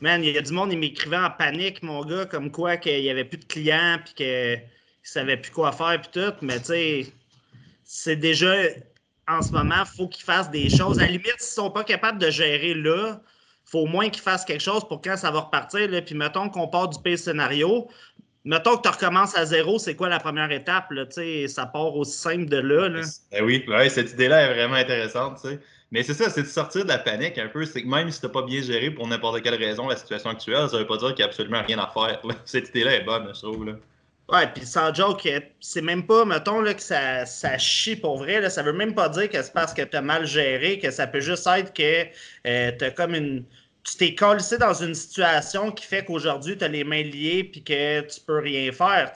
man, il y a du monde, qui m'écrivait en panique, mon gars, comme quoi qu'il n'y avait plus de clients, puis qu'il ne savait plus quoi faire, puis tout. Mais tu sais, c'est déjà, en ce moment, il faut qu'ils fassent des choses. À la limite, s'ils ne sont pas capables de gérer là, il faut au moins qu'ils fassent quelque chose pour quand ça va repartir. Puis mettons qu'on part du pire scénario. Mettons que tu recommences à zéro, c'est quoi la première étape? Là? Ça part aussi simple de là. là? Ben oui, ouais, cette idée-là est vraiment intéressante. Mais c'est ça, c'est de sortir de la panique un peu. C'est que même si tu n'as pas bien géré pour n'importe quelle raison la situation actuelle, ça ne veut pas dire qu'il n'y a absolument rien à faire. Cette idée-là est bonne, je trouve. Là. Ouais, puis sans joke, c'est même pas, mettons, là, que ça, ça chie pour vrai. Là, ça veut même pas dire que c'est parce que tu as mal géré, que ça peut juste être que euh, tu as comme une. Tu t'es collé dans une situation qui fait qu'aujourd'hui, tu as les mains liées puis que tu peux rien faire.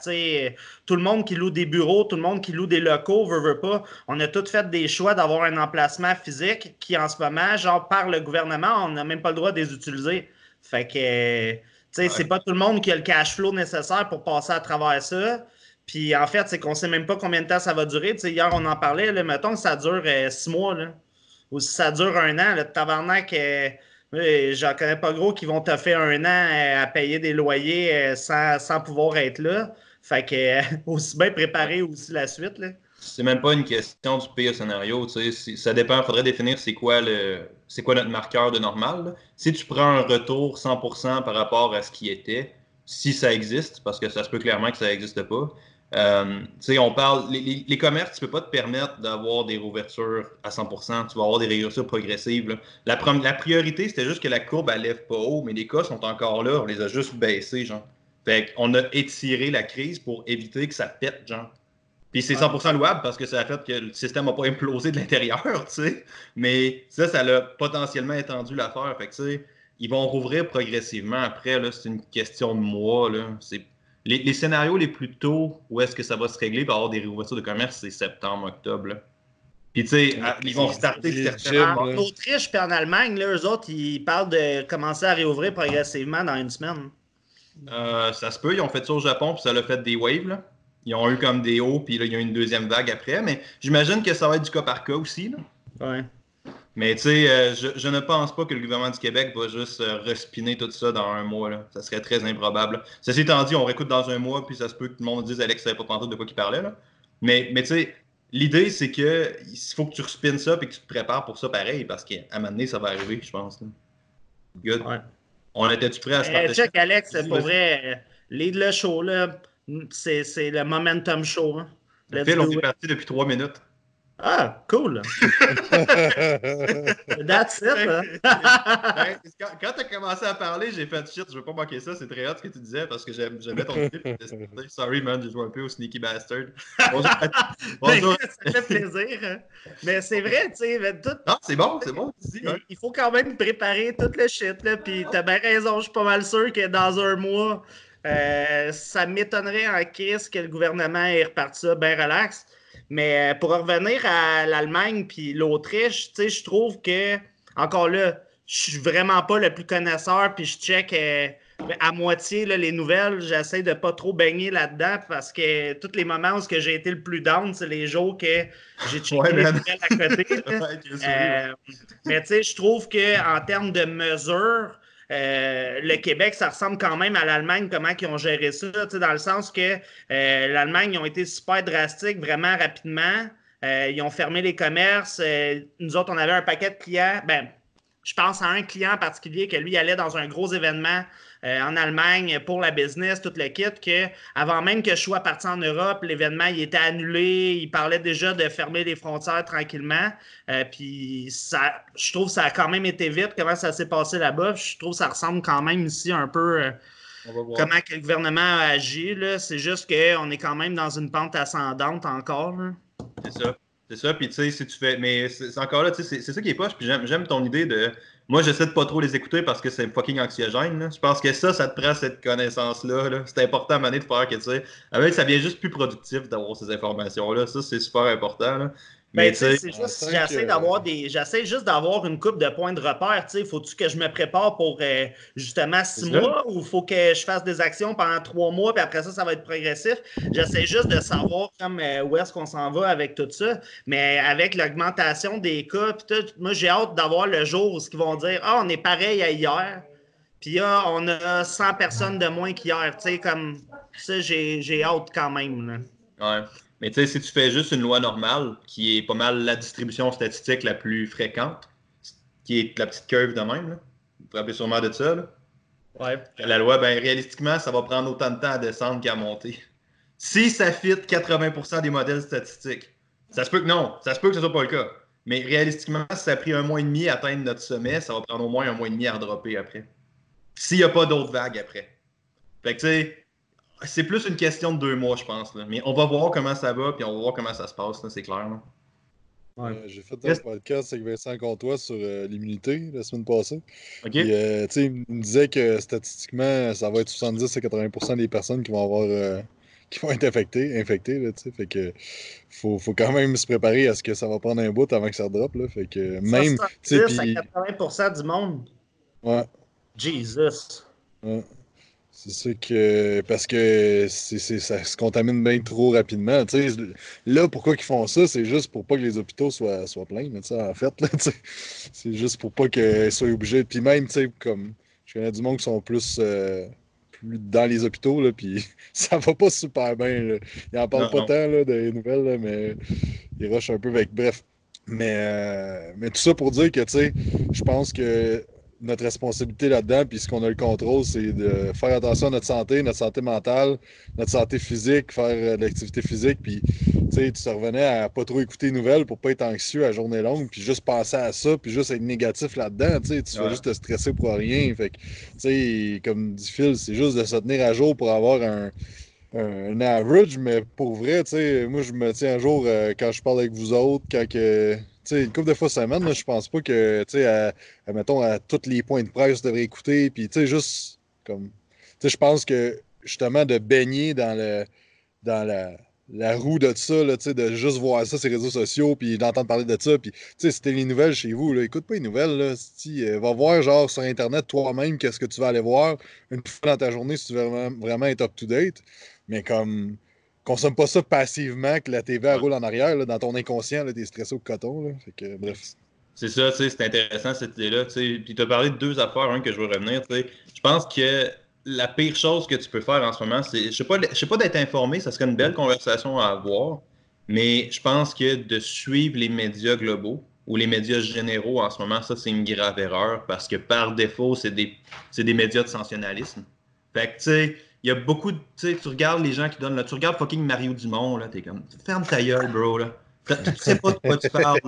tout le monde qui loue des bureaux, tout le monde qui loue des locaux, veut, veut pas. On a tous fait des choix d'avoir un emplacement physique qui, en ce moment, genre par le gouvernement, on n'a même pas le droit de les utiliser. Fait que sais, c'est pas tout le monde qui a le cash flow nécessaire pour passer à travers ça. Puis en fait, c'est qu'on sait même pas combien de temps ça va durer. hier, on en parlait, là, mettons que ça dure euh, six mois, là, ou si ça dure un an, le tabarnak, euh, j'en connais pas gros qui vont te faire un an euh, à payer des loyers euh, sans, sans, pouvoir être là. Fait que aussi bien préparer aussi la suite. Là c'est même pas une question du pire scénario. Ça dépend, il faudrait définir c'est quoi le c'est quoi notre marqueur de normal. Si tu prends un retour 100% par rapport à ce qui était, si ça existe, parce que ça se peut clairement que ça n'existe pas. Euh, on parle, les, commerces, tu peux pas te permettre d'avoir des rouvertures à 100%, tu vas avoir des réouvertures progressives. La, la, priorité, c'était juste que la courbe, elle lève pas haut, mais les cas sont encore là, on les a juste baissés, genre. Fait qu'on a étiré la crise pour éviter que ça pète, genre. Puis c'est 100% louable parce que ça a fait que le système n'a pas implosé de l'intérieur, tu sais. Mais ça, ça l'a potentiellement étendu l'affaire. Fait que, tu sais, ils vont rouvrir progressivement. Après, c'est une question de mois, là. C'est... Les, scénarios les plus tôt où est-ce que ça va se régler pour avoir des réouvertures de commerce, c'est septembre, octobre, là. Puis, tu sais, ils vont starter certainement. En Autriche puis en Allemagne, là, eux autres, ils parlent de commencer à réouvrir progressivement dans une semaine. Euh, ça se peut. Ils ont fait ça au Japon, puis ça l'a fait des waves, là. Ils ont eu comme des hauts, puis là, il y a eu une deuxième vague après. Mais j'imagine que ça va être du cas par cas aussi. Là. Ouais. Mais tu sais, euh, je, ne pense pas que le gouvernement du Québec va juste euh, respiner tout ça dans un mois. Là. Ça serait très improbable. Ceci étant dit, on réécoute dans un mois, puis ça se peut que tout le monde dise Alex savait pas tantôt de quoi il parlait. Là. Mais, mais tu sais, l'idée, c'est que il faut que tu respines ça et que tu te prépares pour ça pareil, parce qu'à un moment donné, ça va arriver, je pense. Good. Ouais. On était-tu prêt à se partager? check, Alex, pour vrai, euh, lead le show, là. C'est le momentum show. Hein. Phil, on est parti depuis trois minutes. Ah, cool. That's it. Hein. Ben, quand, tu as commencé à parler, j'ai fait shit, je veux pas manquer ça. C'est très hot ce que tu disais parce que j'aimais ton clip. Sorry, man, j'ai joué un peu au Sneaky Bastard. Bonjour. ça fait plaisir. Hein. Mais c'est vrai, tu sais. Tout... Non, c'est bon, c'est bon. Il, faut quand même préparer tout le shit. Là, puis t'as bien raison, je suis pas mal sûr que dans un mois, euh, ça m'étonnerait en crise que le gouvernement ait reparti ça bien relax. Mais euh, pour revenir à l'Allemagne puis l'Autriche, je trouve que, encore là, je suis vraiment pas le plus connaisseur, puis je check euh, à moitié les nouvelles. J'essaie de pas trop baigner là-dedans parce que tous les moments où j'ai été le plus down, c'est les jours que j'ai checké les nouvelles à côté. mais tu sais, je trouve qu'en termes de mesures, euh, le Québec, ça ressemble quand même à l'Allemagne, comment ils ont géré ça, dans le sens que euh, l'Allemagne, ils ont été super drastiques vraiment rapidement. Euh, ils ont fermé les commerces. nous autres, on avait un paquet de clients. Ben, je pense à un client en particulier que lui allait dans un gros événement euh, en Allemagne pour la business, tout le kit, que avant même que je sois parti en Europe, l'événement il était annulé. Il parlait déjà de fermer les frontières tranquillement. Euh, puis ça, je trouve que ça a quand même été vite. Comment ça s'est passé là-bas? Je trouve que ça ressemble quand même ici un peu. Euh, comment que le gouvernement a agi. C'est juste qu'on est quand même dans une pente ascendante encore. C'est ça. C'est ça. Puis tu sais, si tu fais. Mais c'est encore là, c'est ça qui est poche. Puis j'aime ton idée de moi, j'essaie de pas trop les écouter parce que c'est fucking anxiogène. Je pense que ça, ça te prend cette connaissance-là. C'est important à moment de faire que, tu sais, ça devient juste plus productif d'avoir ces informations-là. Ça, c'est super important. Mais ben, c'est juste, j'essaie d'avoir des. J'essaie juste d'avoir une coupe de points de repère. Faut-tu que je me prépare pour euh, justement six mois ou faut que je fasse des actions pendant trois mois puis après ça, ça va être progressif? J'essaie juste de savoir comme euh, où est-ce qu'on s'en va avec tout ça. Mais avec l'augmentation des cas, moi j'ai hâte d'avoir le jour où ils vont dire Ah, on est pareil à hier. Puis là, on a 100 personnes de moins qu'hier. Tu sais, comme ça, j'ai hâte quand même. Là. Ouais. Mais tu sais, si tu fais juste une loi normale, qui est pas mal la distribution statistique la plus fréquente, qui est la petite curve de même, là. vous vous rappelez sûrement de ça. Là. Ouais. La loi, ben réalistiquement, ça va prendre autant de temps à descendre qu'à monter. Si ça fit 80% des modèles statistiques. Ça se peut que non, ça se peut que ce soit pas le cas. Mais réalistiquement, si ça a pris un mois et demi à atteindre notre sommet, ça va prendre au moins un mois et demi à redropper après. S'il n'y a pas d'autres vagues après. Fait que tu sais, c'est plus une question de deux mois, je pense. Là. Mais on va voir comment ça va, puis on va voir comment ça se passe, c'est clair. Là. Ouais. Euh, J'ai fait un podcast avec Vincent Comtois sur euh, l'immunité la semaine passée. OK. Puis, euh, il me disait que statistiquement, ça va être 70 à 80% des personnes qui vont avoir euh, qui vont être infectées, infectées là. Fait que faut, faut quand même se préparer à ce que ça va prendre un bout avant que ça drop, là. Fait que même, tu sais, 70 puis... à 80% du monde. Ouais. Jesus. Ouais. C'est ça que. Parce que ça se contamine bien trop rapidement. Là, pourquoi ils font ça? C'est juste pour pas que les hôpitaux soient, soient pleins, en fait. C'est juste pour pas qu'ils soient obligés. Puis même, tu sais, comme. Je connais du monde qui sont plus. euh, plus dans les hôpitaux, là, puis ça va pas super bien. là. Ils en parlent Non, pas non. tant là, des nouvelles, là, mais ils rushent un peu avec. Bref. Mais, euh, mais tout ça pour dire que, tu sais, je pense que notre responsabilité là-dedans, puis ce qu'on a le contrôle, c'est de faire attention à notre santé, notre santé mentale, notre santé physique, faire euh, de l'activité physique, puis tu sais, tu te revenais à pas trop écouter les nouvelles pour pas être anxieux à journée longue, puis juste penser à ça, puis juste être négatif là-dedans, tu sais, tu vas Ouais. juste te stresser pour rien. Fait que, tu sais, comme dit Phil, c'est juste de se tenir à jour pour avoir un, un, average, mais pour vrai, tu sais, moi, je me tiens à jour euh, quand je parle avec vous autres, quand que. Tu sais, une couple de fois semaine, là, je pense pas que, tu sais, à, à, mettons, à tous les points de presse, je devrais écouter. Puis, tu sais, juste comme. Tu sais, je pense que, justement, de baigner dans le dans la, la roue de ça, là, de juste voir ça sur les réseaux sociaux, puis d'entendre parler de ça. Puis, tu sais, c'était les nouvelles chez vous, là, écoute pas les nouvelles, là. Si, euh, va voir, genre, sur Internet, toi-même, qu'est-ce que tu vas aller voir une fois dans ta journée si tu veux vraiment, vraiment être up-to-date. Mais comme, consomme pas ça passivement, que la TV roule en arrière, là, dans ton inconscient, t'es stressé au coton, là. Fait que, bref. C'est ça, c'est intéressant cette idée-là. Puis tu as parlé de deux affaires, un que je veux revenir. Je pense que la pire chose que tu peux faire en ce moment, c'est. Je sais pas, je sais pas d'être informé, ça serait une belle conversation à avoir, mais je pense que de suivre les médias globaux ou les médias généraux en ce moment, ça, c'est une grave erreur parce que par défaut, c'est des, des médias de sensationnalisme. Fait que, tu sais, il y a beaucoup de. Tu sais, tu regardes les gens qui donnent. Là, tu regardes fucking Mario Dumont, là, t'es comme. Ferme ta gueule, bro, là. Tu sais pas de quoi tu parles.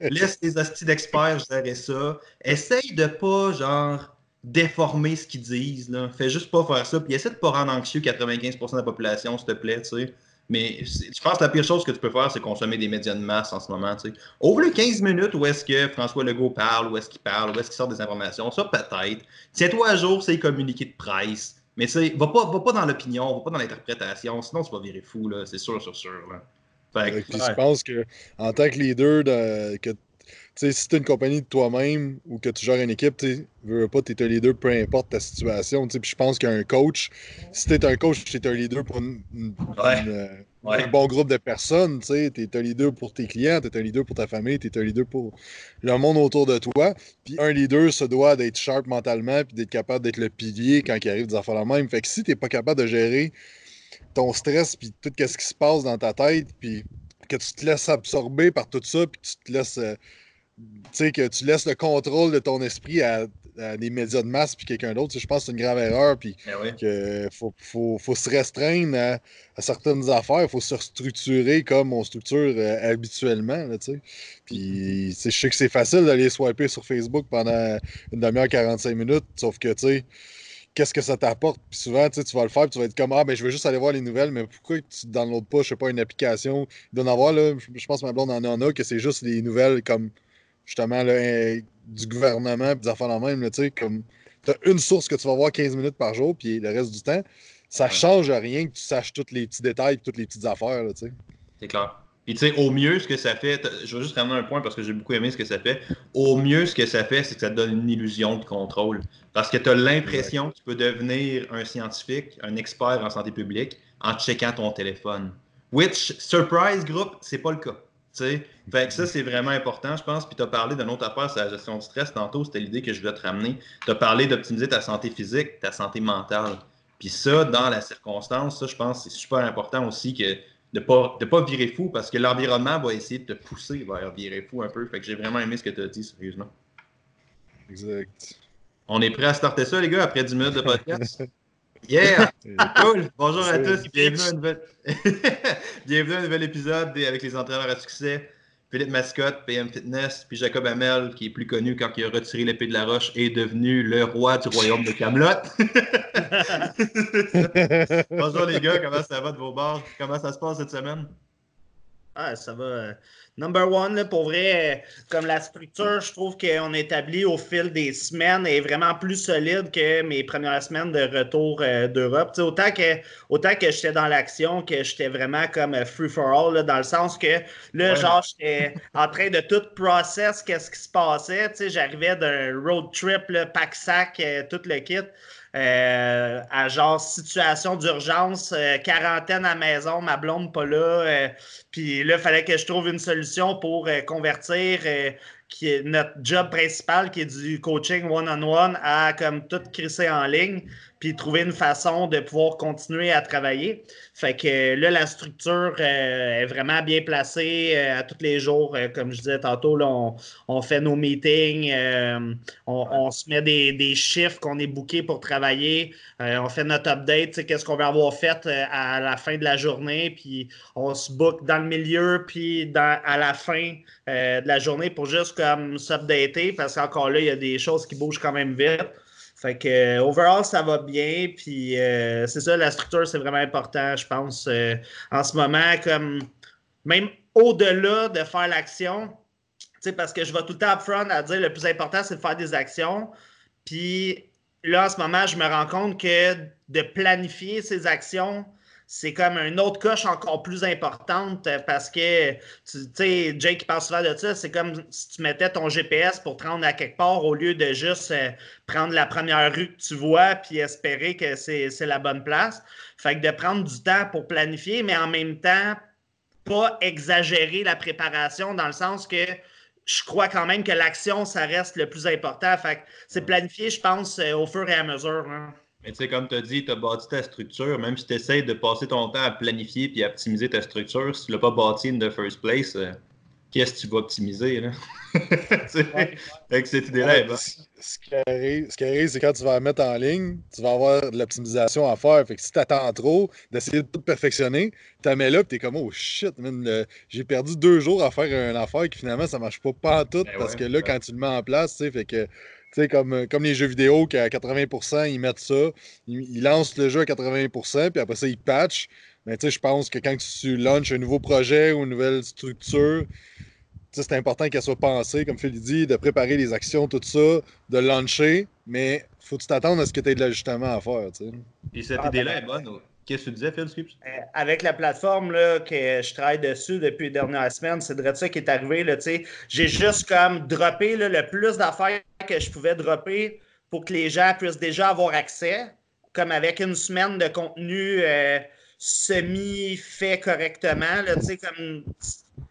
Laisse les hosties d'experts gérer ça. Essaye de pas, genre, déformer ce qu'ils disent. Là. Fais juste pas faire ça. Puis essaie de pas rendre anxieux 95% de la population, s'il te plaît, tu sais. Mais je pense que la pire chose que tu peux faire, c'est consommer des médias de masse en ce moment. Tu sais. Ouvre les 15 minutes où est-ce que François Legault parle, où est-ce qu'il parle, où est-ce qu'il sort des informations. Ça, peut-être. Tiens-toi à jour, c'est les communiqués de presse. Mais sais, va pas, va pas dans l'opinion, va pas dans l'interprétation. Sinon, tu vas virer fou, là. C'est sûr, sûr, sûr. Là. Fait que, ouais. je pense que en tant que leader, de, que, si tu es une compagnie de toi-même ou que tu gères une équipe, tu veux pas, tu es un leader peu importe ta situation. Puis je pense qu'un coach, si tu es un coach, tu es un leader pour une- une- Ouais. une, euh, Ouais. un bon groupe de personnes. Tu es un leader pour tes clients, tu es un leader pour ta famille, tu es un leader pour le monde autour de toi. Puis un leader se doit d'être sharp mentalement puis d'être capable d'être le pilier quand il arrive des affaires la même. Fait que si tu pas capable de gérer ton stress puis tout ce qui se passe dans ta tête puis que tu te laisses absorber par tout ça puis que tu te laisses euh, sais que tu laisses le contrôle de ton esprit à, à des médias de masse puis quelqu'un d'autre, je pense que c'est une grave erreur puis Eh oui. faut, faut, faut se restreindre à, à certaines affaires, il faut se structurer comme on structure euh, habituellement, là. Puis, sais, je sais que c'est facile d'aller swiper sur Facebook pendant une demi-heure, 45 minutes, sauf que, tu sais, qu'est-ce que ça t'apporte? Puis souvent, tu sais, tu vas le faire, puis tu vas être comme, ah, ben, je veux juste aller voir les nouvelles, mais pourquoi tu downloads pas, je sais pas, une application? Il doit en avoir, là, je pense que ma blonde en en a, que c'est juste les nouvelles comme, justement, là, euh, du gouvernement, puis des affaires la même, tu sais, comme, tu as une source que tu vas voir 15 minutes par jour, puis le reste du temps, ça Ouais. change rien que tu saches tous les petits détails, toutes les petites affaires, tu sais. C'est clair. Puis tu sais, au mieux, ce que ça fait, je vais juste ramener un point parce que j'ai beaucoup aimé ce que ça fait. Au mieux, ce que ça fait, c'est que ça te donne une illusion de contrôle. Parce que tu as l'impression que tu peux devenir un scientifique, un expert en santé publique en checkant ton téléphone. Which, surprise group, c'est pas le cas. Fait que ça, c'est vraiment important, je pense. Puis tu as parlé d'une autre affaire, c'est la gestion du stress. Tantôt, c'était l'idée que je voulais te ramener. Tu as parlé d'optimiser ta santé physique, ta santé mentale. Puis ça, dans la circonstance, ça, je pense c'est super important aussi que de ne pas, de pas virer fou parce que l'environnement va essayer de te pousser vers virer fou un peu. Fait que j'ai vraiment aimé ce que tu as dit, sérieusement. Exact. On est prêt à starter ça, les gars, après 10 minutes de podcast? Yeah! Cool! Bonjour à tous, bienvenue à, un nouvel... bienvenue à un nouvel épisode avec les entraîneurs à succès. Philippe Mascotte, PM Fitness, puis Jacob Hamel, qui est plus connu quand il a retiré l'épée de la roche, est devenu le roi du royaume de Camelot. Bonjour les gars, comment ça va de vos bords? Comment ça se passe cette semaine? Ah, ça va. Euh, number one, pour vrai, euh, comme la structure, je trouve qu'on a établi au fil des semaines est vraiment plus solide que mes premières semaines de retour euh, d'Europe. Autant que, autant que j'étais dans l'action, que j'étais vraiment comme free for all, dans le sens que là, genre, j'étais en train de tout process, qu'est-ce qui se passait. J'arrivais d'un road trip, pack-sac, tout le kit. Euh, à genre situation d'urgence, euh, quarantaine à maison, ma blonde pas là. Euh, puis là, il fallait que je trouve une solution pour convertir qui est notre job principal, qui est du coaching one-on-one, à comme tout crisser en ligne puis trouver une façon de pouvoir continuer à travailler. Fait que là, la structure euh, est vraiment bien placée euh, à tous les jours. Euh, comme je disais tantôt, là, on, fait nos meetings, on, se met des, chiffres qu'on est bookés pour travailler, on fait notre update, qu'est-ce qu'on va avoir fait à la fin de la journée, puis on se book dans le milieu, puis à la fin de la journée pour juste comme s'updater, parce qu'encore là, il y a des choses qui bougent quand même vite. Fait que, euh, overall, ça va bien. Puis, euh, c'est ça, la structure, c'est vraiment important, je pense. Euh, en ce moment, comme même au-delà de faire l'action, parce que je vais tout le temps upfront à dire le plus important, c'est de faire des actions. Puis, là, en ce moment, je me rends compte que de planifier ces actions, c'est comme une autre coche encore plus importante euh, parce que, tu sais, Jake parle souvent de ça, c'est comme si tu mettais ton GPS pour te rendre à quelque part au lieu de juste euh, prendre la première rue que tu vois puis espérer que c'est la bonne place. Fait que de prendre du temps pour planifier, mais en même temps, pas exagérer la préparation dans le sens que je crois quand même que l'action, ça reste le plus important. Fait que c'est planifier, je pense, euh, au fur et à mesure. Hein. Mais tu sais, comme tu as dit, tu as bâti ta structure. Même si tu essaies de passer ton temps à planifier et à optimiser ta structure, si tu ne l'as pas bâti in the first place, euh, qu'est-ce que tu vas optimiser? Là? Avec cette idée-là. Ce, qui arrive, c'est quand tu vas la mettre en ligne, tu vas avoir de l'optimisation à faire. Fait que si tu attends trop d'essayer de tout perfectionner, tu la mets là et tu es comme Oh shit, j'ai perdu deux jours à faire une affaire qui finalement ça marche pas, pas en tout ben parce que là, quand tu le mets en place, tu sais, fait que sais, comme, euh, comme les jeux vidéo, qu'à 80%, ils mettent ça, ils, lancent le jeu à 80%, puis après ça, ils patchent. Mais tu sais, je pense que quand tu launches un nouveau projet ou une nouvelle structure, c'est important qu'elle soit pensée, comme Phil dit, de préparer les actions, tout ça, de lancer, mais faut que tu t'attendes à ce que tu aies de l'ajustement à faire. T'sais. Et cette ah, idée-là est bonne. Qu'est-ce que tu disais, Phil? Euh, Avec la plateforme là, que je travaille dessus depuis les dernières semaines, c'est de ça qui est arrivé. J'ai juste comme droppé le plus d'affaires que je pouvais dropper pour que les gens puissent déjà avoir accès, comme avec une semaine de contenu euh, semi-fait correctement. Là, comme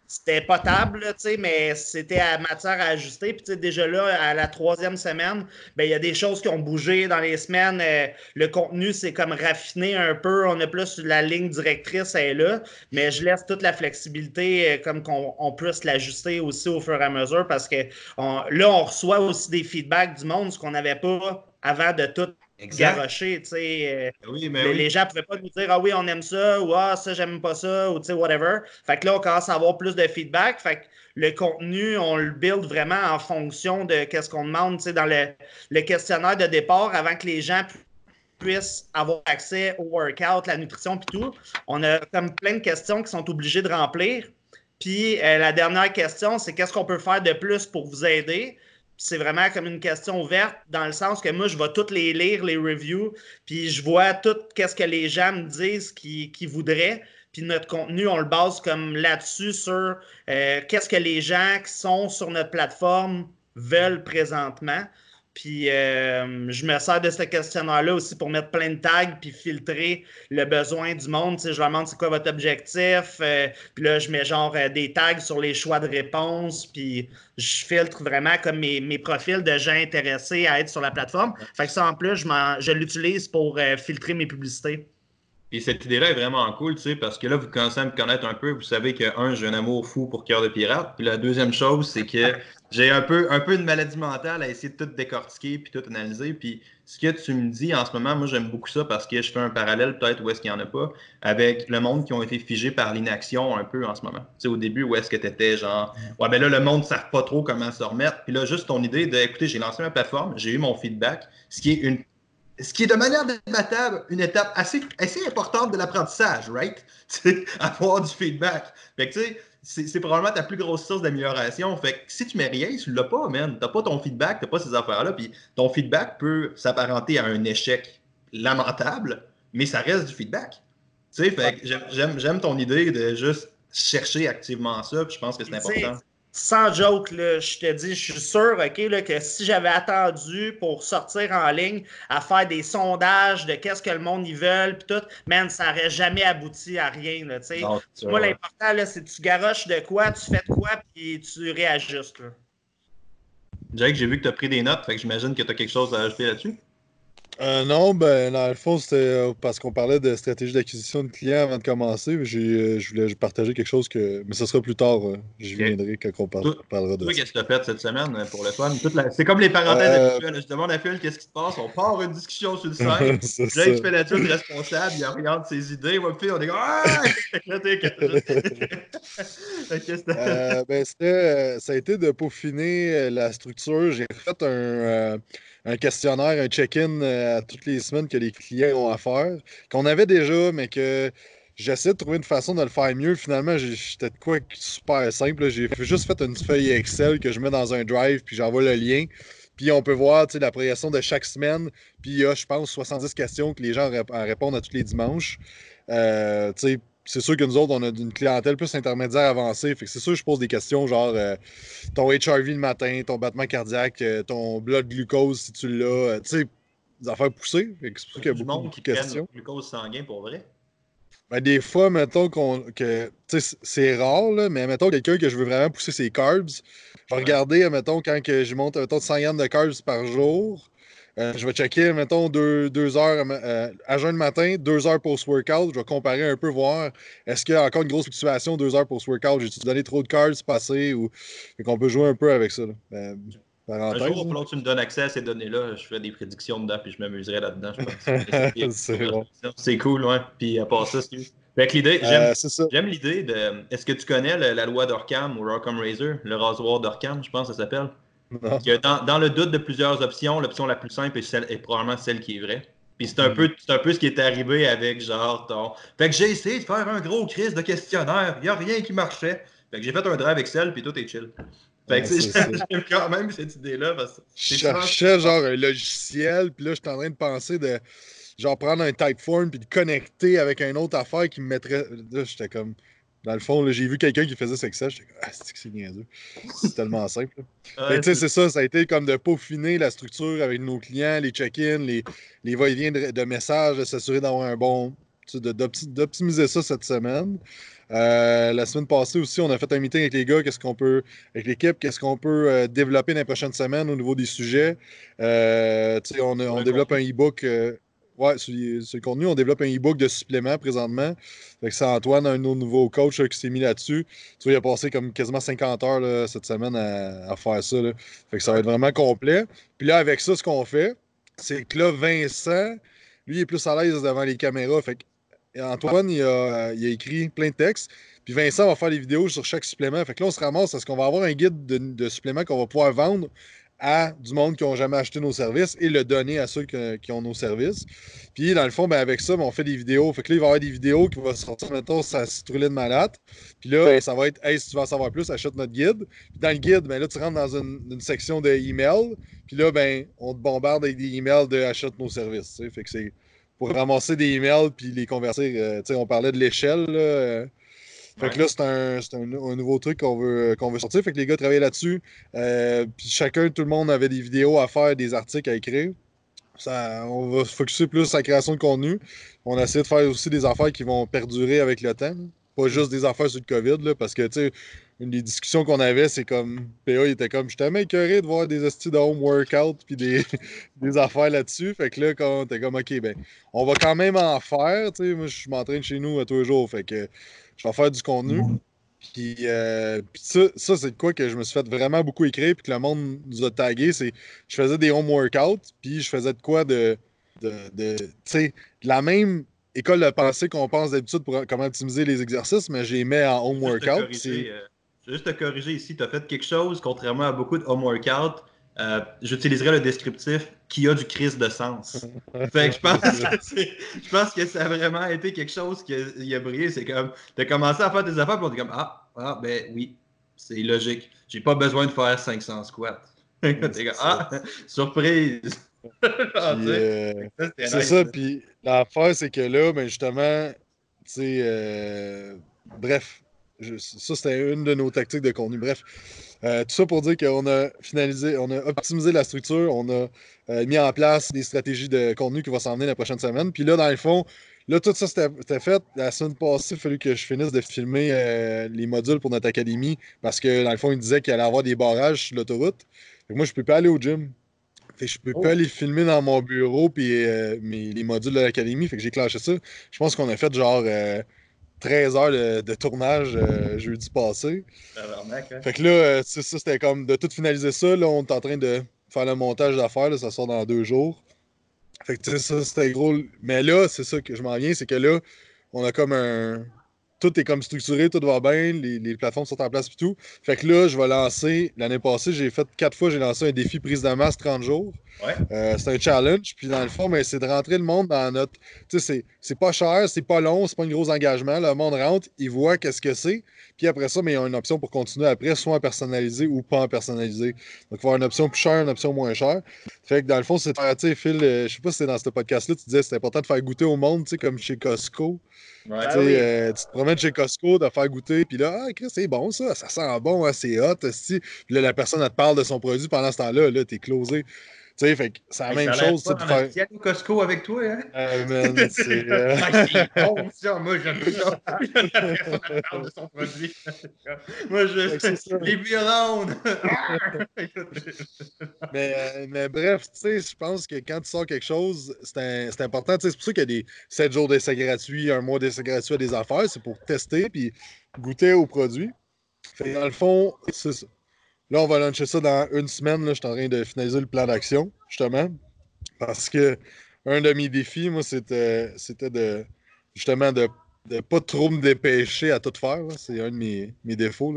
c'était potable, mais c'était à matière à ajuster. Puis déjà là, à la troisième semaine, ben, il y a des choses qui ont bougé dans les semaines. Euh, le contenu, c'est comme raffiné un peu. On a plus la ligne directrice, elle est là. Mais je laisse toute la flexibilité euh, comme qu'on puisse l'ajuster aussi au fur et à mesure parce que là, on reçoit aussi des feedbacks du monde, ce qu'on n'avait pas avant de tout garocher, tu sais. Euh, oui, mais les, gens ne pouvaient pas nous dire Ah oui, on aime ça, ou Ah, ça, j'aime pas ça, ou tu sais, whatever. Fait que là, on commence à avoir plus de feedback. Fait que le contenu, on le build vraiment en fonction de qu'est-ce qu'on demande, tu sais, dans le, le, questionnaire de départ avant que les gens puissent avoir accès au workout, la nutrition, puis tout. On a comme plein de questions qui sont obligés de remplir. Puis euh, la dernière question, c'est qu'est-ce qu'on peut faire de plus pour vous aider? C'est vraiment comme une question ouverte dans le sens que moi, je vais toutes les lire, les reviews, puis je vois tout qu'est-ce que les gens me disent qu'ils voudraient. Puis notre contenu, on le base comme là-dessus sur euh, qu'est-ce que les gens qui sont sur notre plateforme veulent présentement. Puis euh, je me sers de ce questionnaire-là aussi pour mettre plein de tags puis filtrer le besoin du monde. je leur demande c'est quoi votre objectif? Euh, puis là, je mets genre euh, des tags sur les choix de réponse. Puis je filtre vraiment comme mes, mes, profils de gens intéressés à être sur la plateforme. Fait que ça, en plus, je, je l'utilise pour filtrer mes publicités. Et cette idée-là est vraiment cool, tu sais, parce que là, vous commencez à me connaître un peu. Vous savez que, un, j'ai un amour fou pour Cœur de Pirate. Puis la deuxième chose, c'est que j'ai un peu, un peu une maladie mentale à essayer de tout décortiquer puis tout analyser. Puis ce que tu me dis en ce moment, moi, j'aime beaucoup ça parce que je fais un parallèle, peut-être où est-ce qu'il n'y en a pas, avec le monde qui ont été figés par l'inaction un peu en ce moment. Tu sais, au début, où est-ce que tu étais genre, ouais, ben là, le monde ne sait pas trop comment se remettre. Puis là, juste ton idée de, écoutez, j'ai lancé ma plateforme, j'ai eu mon feedback, ce qui est une ce qui est de manière débattable une étape assez, assez importante de l'apprentissage, right? avoir du feedback. Fait que, tu sais, c'est probablement ta plus grosse source d'amélioration. Fait que si tu mets rien, tu l'as pas, man. T'as pas ton feedback, t'as pas ces affaires-là. Puis ton feedback peut s'apparenter à un échec lamentable, mais ça reste du feedback. Tu sais, fait que j'aime ton idée de juste chercher activement ça, puis je pense que c'est important sans joke, je te dis, je suis sûr que si j'avais attendu pour sortir en ligne à faire des sondages de qu'est-ce que le monde y veut, puis tout, man, ça n'aurait jamais abouti à rien. Là, Moi, l'important, c'est que tu garoches de quoi, tu fais de quoi, puis tu réajustes. Jake, j'ai vu que tu as pris des notes, fait que j'imagine que tu as quelque chose à ajouter là-dessus. Euh, non, ben, dans le fond, c'était euh, parce qu'on parlait de stratégie d'acquisition de clients avant de commencer. Euh, je voulais partager quelque chose que. Mais ce sera plus tard. J'y viendrai quand on parlera de ça. Qu'est-ce que tu as fait cette semaine pour le fun? C'est comme les parenthèses habituelles. Je demande à Phil qu'est-ce qui se passe. On part une discussion sur le site. Jake fait l'adulte responsable, il regarde ses idées. Moi, Phil, on est comme Ah! ben, ça a été de peaufiner la structure. J'ai fait un un questionnaire, un check-in euh, à toutes les semaines que les clients ont à faire, qu'on avait déjà, mais que j'essaie de trouver une façon de le faire mieux. Finalement, j'étais de quoi super simple. J'ai juste fait une feuille Excel que je mets dans un drive, puis j'envoie le lien. Puis on peut voir la progression de chaque semaine. Puis il y a, je pense, 70 questions que les gens répondent à tous les dimanches. Euh, c'est sûr que nous autres, on a une clientèle plus intermédiaire avancée. Fait que c'est sûr que je pose des questions genre euh, ton HRV le matin, ton battement cardiaque, euh, ton blood glucose si tu l'as. Euh, tu sais, des affaires poussées. C'est pour ça qu'il y a beaucoup, beaucoup de questions. Le glucose sanguin pour vrai? Ben, des fois, mettons qu'on, que c'est rare, là, mais mettons quelqu'un que je veux vraiment pousser ses carbs. Je vais regarder, mettons, quand que je monte mettons, 100 grammes de carbs par jour. Euh, je vais checker, mettons, deux, heures euh, à jeun le matin, deux heures post-workout. Je vais comparer un peu, voir est-ce qu'il y a encore une grosse fluctuation deux heures post-workout. J'ai-tu donné trop de cards passés ou. Fait qu'on peut jouer un peu avec ça. Ben, un jour, pendant que tu me donnes accès à ces données-là, je ferai des prédictions dedans puis je m'amuserai là-dedans. c'est cool, ouais. Puis à part ça, c'est. l'idée, euh, j'aime l'idée de. Est-ce que tu connais la, loi d'Orcam ou Rockham Razor, le rasoir d'Orcam, je pense que ça s'appelle? Dans, le doute de plusieurs options, l'option la plus simple est, celle, est probablement celle qui est vraie. Puis c'est un, mm. peu, un peu ce qui est arrivé avec genre ton. Fait que j'ai essayé de faire un gros crise de questionnaire. Il n'y a rien qui marchait. Fait que j'ai fait un drive Excel, puis tout est chill. Fait que j'aime quand même cette idée-là. je cherchais genre un logiciel, puis là, j'étais en train de penser de genre prendre un Typeform puis de connecter avec une autre affaire qui me mettrait. Là, j'étais comme. Dans le fond, j'ai vu quelqu'un qui faisait ça. J'étais comme, ah, c'est que c'est niaiseux? C'est tellement simple. tu sais, c'est ça. Ça a été comme de peaufiner la structure avec nos clients, les check-ins, les, les va-et-vient de, messages, de s'assurer d'avoir un bon. d'optimiser ça cette semaine. Euh, la semaine passée aussi, on a fait un meeting avec les gars, qu'est-ce qu'on peut, avec l'équipe, qu'est-ce qu'on peut euh, développer dans les prochaines semaines au niveau des sujets. Euh, on, on développe un e-book. Ouais, sur, le contenu, on développe un e-book de suppléments présentement. C'est Antoine, un nouveau coach qui s'est mis là-dessus. Tu vois, il a passé comme quasiment 50 heures cette semaine à, faire ça. Fait que ça va être vraiment complet. Puis là, avec ça, ce qu'on fait, c'est que là, Vincent, lui, il est plus à l'aise devant les caméras. Fait que Antoine, il a, écrit plein de textes. Puis Vincent va faire des vidéos sur chaque supplément. Fait que là, on se ramasse parce qu'on va avoir un guide de, de suppléments qu'on va pouvoir vendre à du monde qui n'ont jamais acheté nos services et le donner à ceux qui ont nos services. Puis, dans le fond, ben, avec ça, ben, on fait des vidéos. Fait que là, il va y avoir des vidéos qui vont sortir, mettons, ça de malade. Puis là, ça va être Hey, si tu veux en savoir plus, achète notre guide. Puis dans le guide, ben, là, tu rentres dans une, section de email. Puis là, ben, on te bombarde avec des emails de achète nos services. Fait que c'est pour ramasser des emails puis les convertir. Euh, on parlait de l'échelle. Fait que là, c'est un, un, un, nouveau truc qu'on veut, qu'on veut sortir. Fait que les gars travaillaient là-dessus. Euh, puis chacun, tout le monde avait des vidéos à faire, des articles à écrire. Ça, on va se focuser plus sur la création de contenu. On a essayé de faire aussi des affaires qui vont perdurer avec le temps. Pas juste des affaires sur le COVID, là, parce que, tu sais, une des discussions qu'on avait, c'est comme PA il était comme je tellement écœuré de voir des astuces de home workout puis des, des affaires là-dessus. Fait que là, quand t'es comme OK, ben, on va quand même en faire. Tu sais, moi, je m'entraîne chez nous à tous les jours. Fait que je vais faire du contenu. Puis, euh, ça, ça c'est quoi que je me suis fait vraiment beaucoup écrire puis que le monde nous a tagué. C'est je faisais des home workouts puis je faisais de quoi de, de, de tu sais, la même école de pensée qu'on pense d'habitude pour comment optimiser les exercices, mais j'ai mis en home workout. Je vais juste te corriger ici. Tu as fait quelque chose, contrairement à beaucoup de home workout. Euh, j'utiliserai le descriptif qui a du crise de sens. fait que je pense, que je pense que ça a vraiment été quelque chose qui a, brillé. C'est comme, tu as commencé à faire des affaires, puis on est comme, ah, ah, ben oui, c'est logique. J'ai pas besoin de faire 500 squats. ah, surprise! Euh, c'est ça, puis l'affaire, c'est que là, ben justement, tu sais, euh, bref, ça, c'était une de nos tactiques de contenu. Bref, euh, tout ça pour dire qu'on a finalisé, on a optimisé la structure, on a euh, mis en place des stratégies de contenu qui vont s'en venir la prochaine semaine. Puis là, dans le fond, là, tout ça, c'était fait. La semaine passée, il a fallu que je finisse de filmer euh, les modules pour notre académie parce que, dans le fond, il disait qu'il allait avoir des barrages sur l'autoroute. Moi, je ne peux pas aller au gym. Fait que je peux oh. pas aller filmer dans mon bureau puis les modules de l'académie. Fait que j'ai clenché ça. Je pense qu'on a fait genre 13 heures de, tournage euh, jeudi passé. Hein. Fait que là, euh, ça, c'était comme de tout finaliser ça. Là, on est en train de faire le montage d'affaires. Ça sort dans deux jours. Fait que ça, c'était gros. Mais là, c'est ça que je m'en viens, c'est que là, on a comme un, tout est comme structuré, tout va bien, les, plateformes sont en place et tout. Fait que là, je vais lancer, l'année passée, j'ai fait quatre fois, j'ai lancé un défi prise de masse 30 jours. Ouais. Euh, c'est un challenge. Puis dans le fond, ben, c'est de rentrer le monde dans notre. Tu sais, c'est pas cher, c'est pas long, c'est pas un gros engagement. Le monde rentre, il voit qu'est-ce que c'est. Puis après ça, mais il y a une option pour continuer après, soit en personnalisé ou pas en personnalisé. Donc, il va y avoir une option plus chère, une option moins chère. Fait que dans le fond, c'est de faire, tu sais, Phil, euh, je sais pas si c'était dans ce podcast-là, tu disais c'est important de faire goûter au monde, tu sais, comme chez Costco. Ouais, ah euh, tu te promènes chez Costco, de faire goûter, puis là, ah, c'est bon ça, ça sent bon, hein, c'est hot. Puis là, la personne, elle te parle de son produit pendant ce temps-là, là, t'es closé. Tu sais, fait que c'est la même chose. Tu de faire. Costco avec toi, hein? Euh, man, c'est. Euh... ça, moi, j'aime ça. parle de son produit. moi, je. Les violons! mais, euh, mais bref, tu sais, je pense que quand tu sors quelque chose, c'est important. C'est pour ça qu'il y a des 7 jours d'essai gratuits, un mois d'essai gratuit à des affaires. C'est pour tester puis goûter au produit. Fait dans le fond, c'est ça. Là, on va lancer ça dans une semaine. Là, je suis en train de finaliser le plan d'action, justement. Parce que un de mes défis, moi, c'était, c'était de justement de ne pas trop me dépêcher à tout faire. C'est un de mes, mes défauts.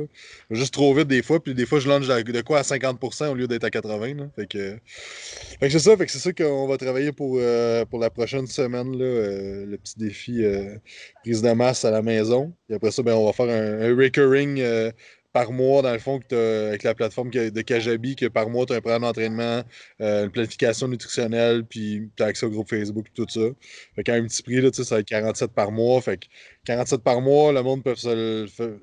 Juste trop vite des fois, puis des fois, je lance de quoi à 50% au lieu d'être à 80%. Fait que, c'est ça, fait que c'est ça qu'on va travailler pour, euh, pour la prochaine semaine, euh, le petit défi euh, prise de masse à la maison. Et après ça, ben, on va faire un recurring par mois, dans le fond, que avec la plateforme de Kajabi, que par mois, tu as un programme d'entraînement, euh, une planification nutritionnelle, puis tu as accès au groupe Facebook, tout ça. Fait qu'à un petit prix, là, ça va être 47 par mois. Fait que 47 par mois, le monde peut se le.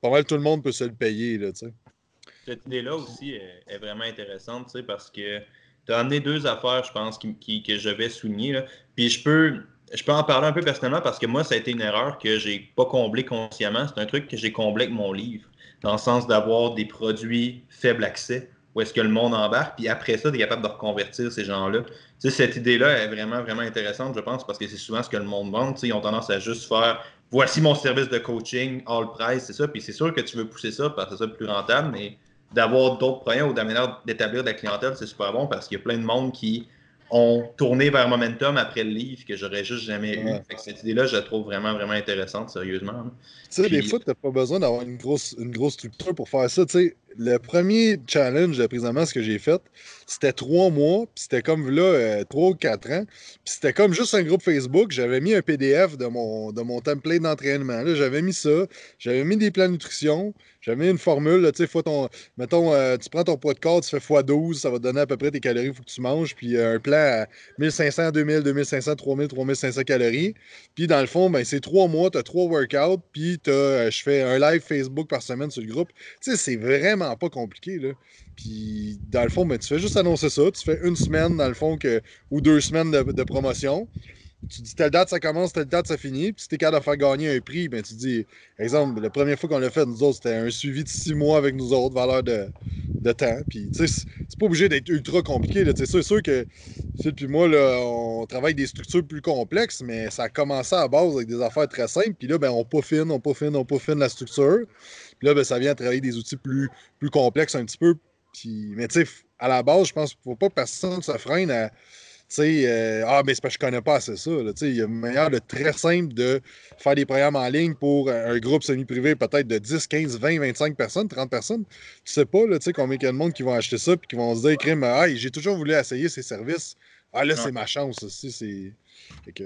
Pas mal tout le monde peut se le payer. Là, Cette idée-là aussi est, vraiment intéressante parce que tu as amené deux affaires, je pense, qui, que je vais souligner. Là. Puis je peux, je peux en parler un peu personnellement parce que moi, ça a été une erreur que j'ai pas comblée consciemment. C'est un truc que j'ai comblé avec mon livre dans le sens d'avoir des produits faible accès, où est-ce que le monde embarque, puis après ça, tu es capable de reconvertir ces gens-là. Tu sais, cette idée-là est vraiment, vraiment intéressante, je pense, parce que c'est souvent ce que le monde vend. Tu sais, ils ont tendance à juste faire voici mon service de coaching, all price, c'est ça. Puis c'est sûr que tu veux pousser ça parce que c'est ça plus rentable, mais d'avoir d'autres moyens ou d'établir de la clientèle, c'est super bon parce qu'il y a plein de monde qui ont tourné vers Momentum après le livre que j'aurais juste jamais eu. cette idée-là, je la trouve vraiment, vraiment intéressante, sérieusement. Tu sais, des fois, tu n'as pas besoin d'avoir une grosse, une grosse structure pour faire ça. Tu sais, le premier challenge présentement, ce que j'ai fait, c'était trois mois, puis c'était comme là, euh, trois ou quatre ans. Puis c'était comme juste un groupe Facebook. J'avais mis un PDF de mon, de mon template d'entraînement. J'avais mis ça. J'avais mis des plans de nutrition. J'avais mis une formule. Tu sais, ton. Mettons, euh, tu prends ton poids de corps, tu fais x12, ça va te donner à peu près tes calories faut que tu manges. Puis euh, un plan à 1500, 2000, 2500, 3000, 3500 calories. Puis dans le fond, ben, c'est trois mois, tu as trois workouts. Puis je fais un live Facebook par semaine sur le groupe. Tu sais, c'est vraiment pas compliqué. Là. Puis, dans le fond, ben, tu fais juste annoncer ça. Tu fais une semaine, dans le fond, que, ou deux semaines de, promotion. Tu dis telle date ça commence, telle date ça finit. Puis si tu es capable de faire gagner un prix, ben, tu dis, exemple, la première fois qu'on l'a fait, nous autres, c'était un suivi de six mois avec nous autres, valeur de, de temps. Puis, tu sais, c'est pas obligé d'être ultra compliqué. C'est sûr que Phil puis moi, là, on travaille des structures plus complexes, mais ça a commencé à base avec des affaires très simples. Puis là, ben, on peaufine, on peaufine, on peaufine la structure. Puis là, ben, ça vient à travailler des outils plus, plus complexes un petit peu mais tu sais, à la base, je pense qu'il ne faut pas que personne se freine à. Euh, ah, mais c'est parce que je connais pas assez ça. Il y a une manière de très simple de faire des programmes en ligne pour un groupe semi-privé, peut-être de 10, 15, 20, 25 personnes, 30 personnes. Tu sais pas là, combien il y a de monde qui vont acheter ça et qui vont se dire, crime, ah, j'ai toujours voulu essayer ces services. Ah, là, c'est ma chance aussi. C'est. Que...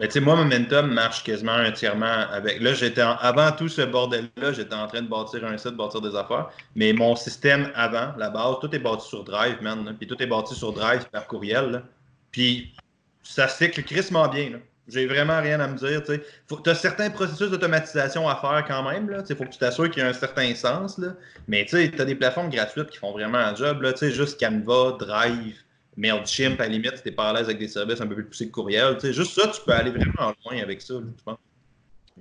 Mais tu sais, moi, Momentum marche quasiment entièrement avec. Là, j'étais avant tout ce bordel-là, j'étais en train de bâtir un site, bâtir des affaires. Mais mon système avant, la base, tout est bâti sur Drive, man. Puis tout est bâti sur Drive par courriel. Puis ça cycle crissement bien. J'ai vraiment rien à me dire. Tu as certains processus d'automatisation à faire quand même. Il faut que tu t'assures qu'il y a un certain sens. Là. Mais tu as des plateformes gratuites qui font vraiment un job. Là, juste Canva, Drive, MailChimp, à la limite, si tu pas à l'aise avec des services un peu plus poussés que courriel. juste ça, tu peux aller vraiment loin avec ça, je pense.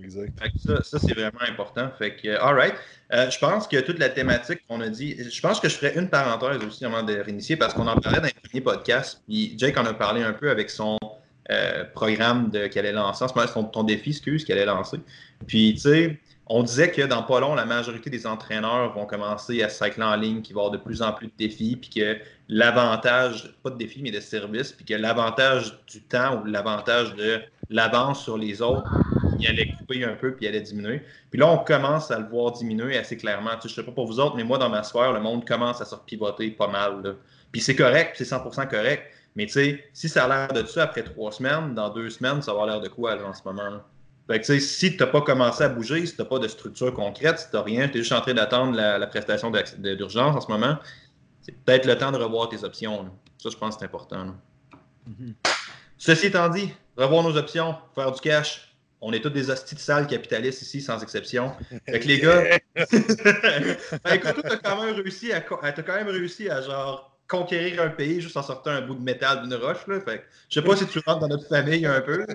Exact. ça, ça c'est vraiment important. Fait que, all right. Euh, je pense que toute la thématique qu'on a dit, je pense que je ferais une parenthèse aussi avant de réinitier parce qu'on en parlait dans le premier podcast. Puis Jake en a parlé un peu avec son euh, programme qu'elle allait lancer, en ce moment, son, ton défi, excuse, qu'elle allait lancer. Puis, tu sais, on disait que dans pas long, la majorité des entraîneurs vont commencer à cycler en ligne, qu'il va y avoir de plus en plus de défis, puis que l'avantage, pas de défis, mais de services, puis que l'avantage du temps ou l'avantage de l'avance sur les autres, il allait couper un peu, puis il allait diminuer. Puis là, on commence à le voir diminuer assez clairement. Je sais pas pour vous autres, mais moi, dans ma sphère, le monde commence à se pivoter pas mal. Puis c'est correct, c'est 100% correct. Mais tu sais, si ça a l'air de ça après trois semaines, dans deux semaines, ça va avoir l'air de quoi en ce moment? Fait que, si tu n'as pas commencé à bouger, si tu n'as pas de structure concrète, si tu n'as rien, tu es juste en train d'attendre la, prestation d'urgence en ce moment, c'est peut-être le temps de revoir tes options. Ça, je pense que c'est important. Mm-hmm. Ceci étant dit, revoir nos options, faire du cash. On est tous des hosties de salles capitalistes ici, sans exception. Fait que les gars, ben, écoute, tu as quand même réussi à, as quand même réussi à genre conquérir un pays juste en sortant un bout de métal d'une roche. Là. Fait je sais pas si tu rentres dans notre famille un peu,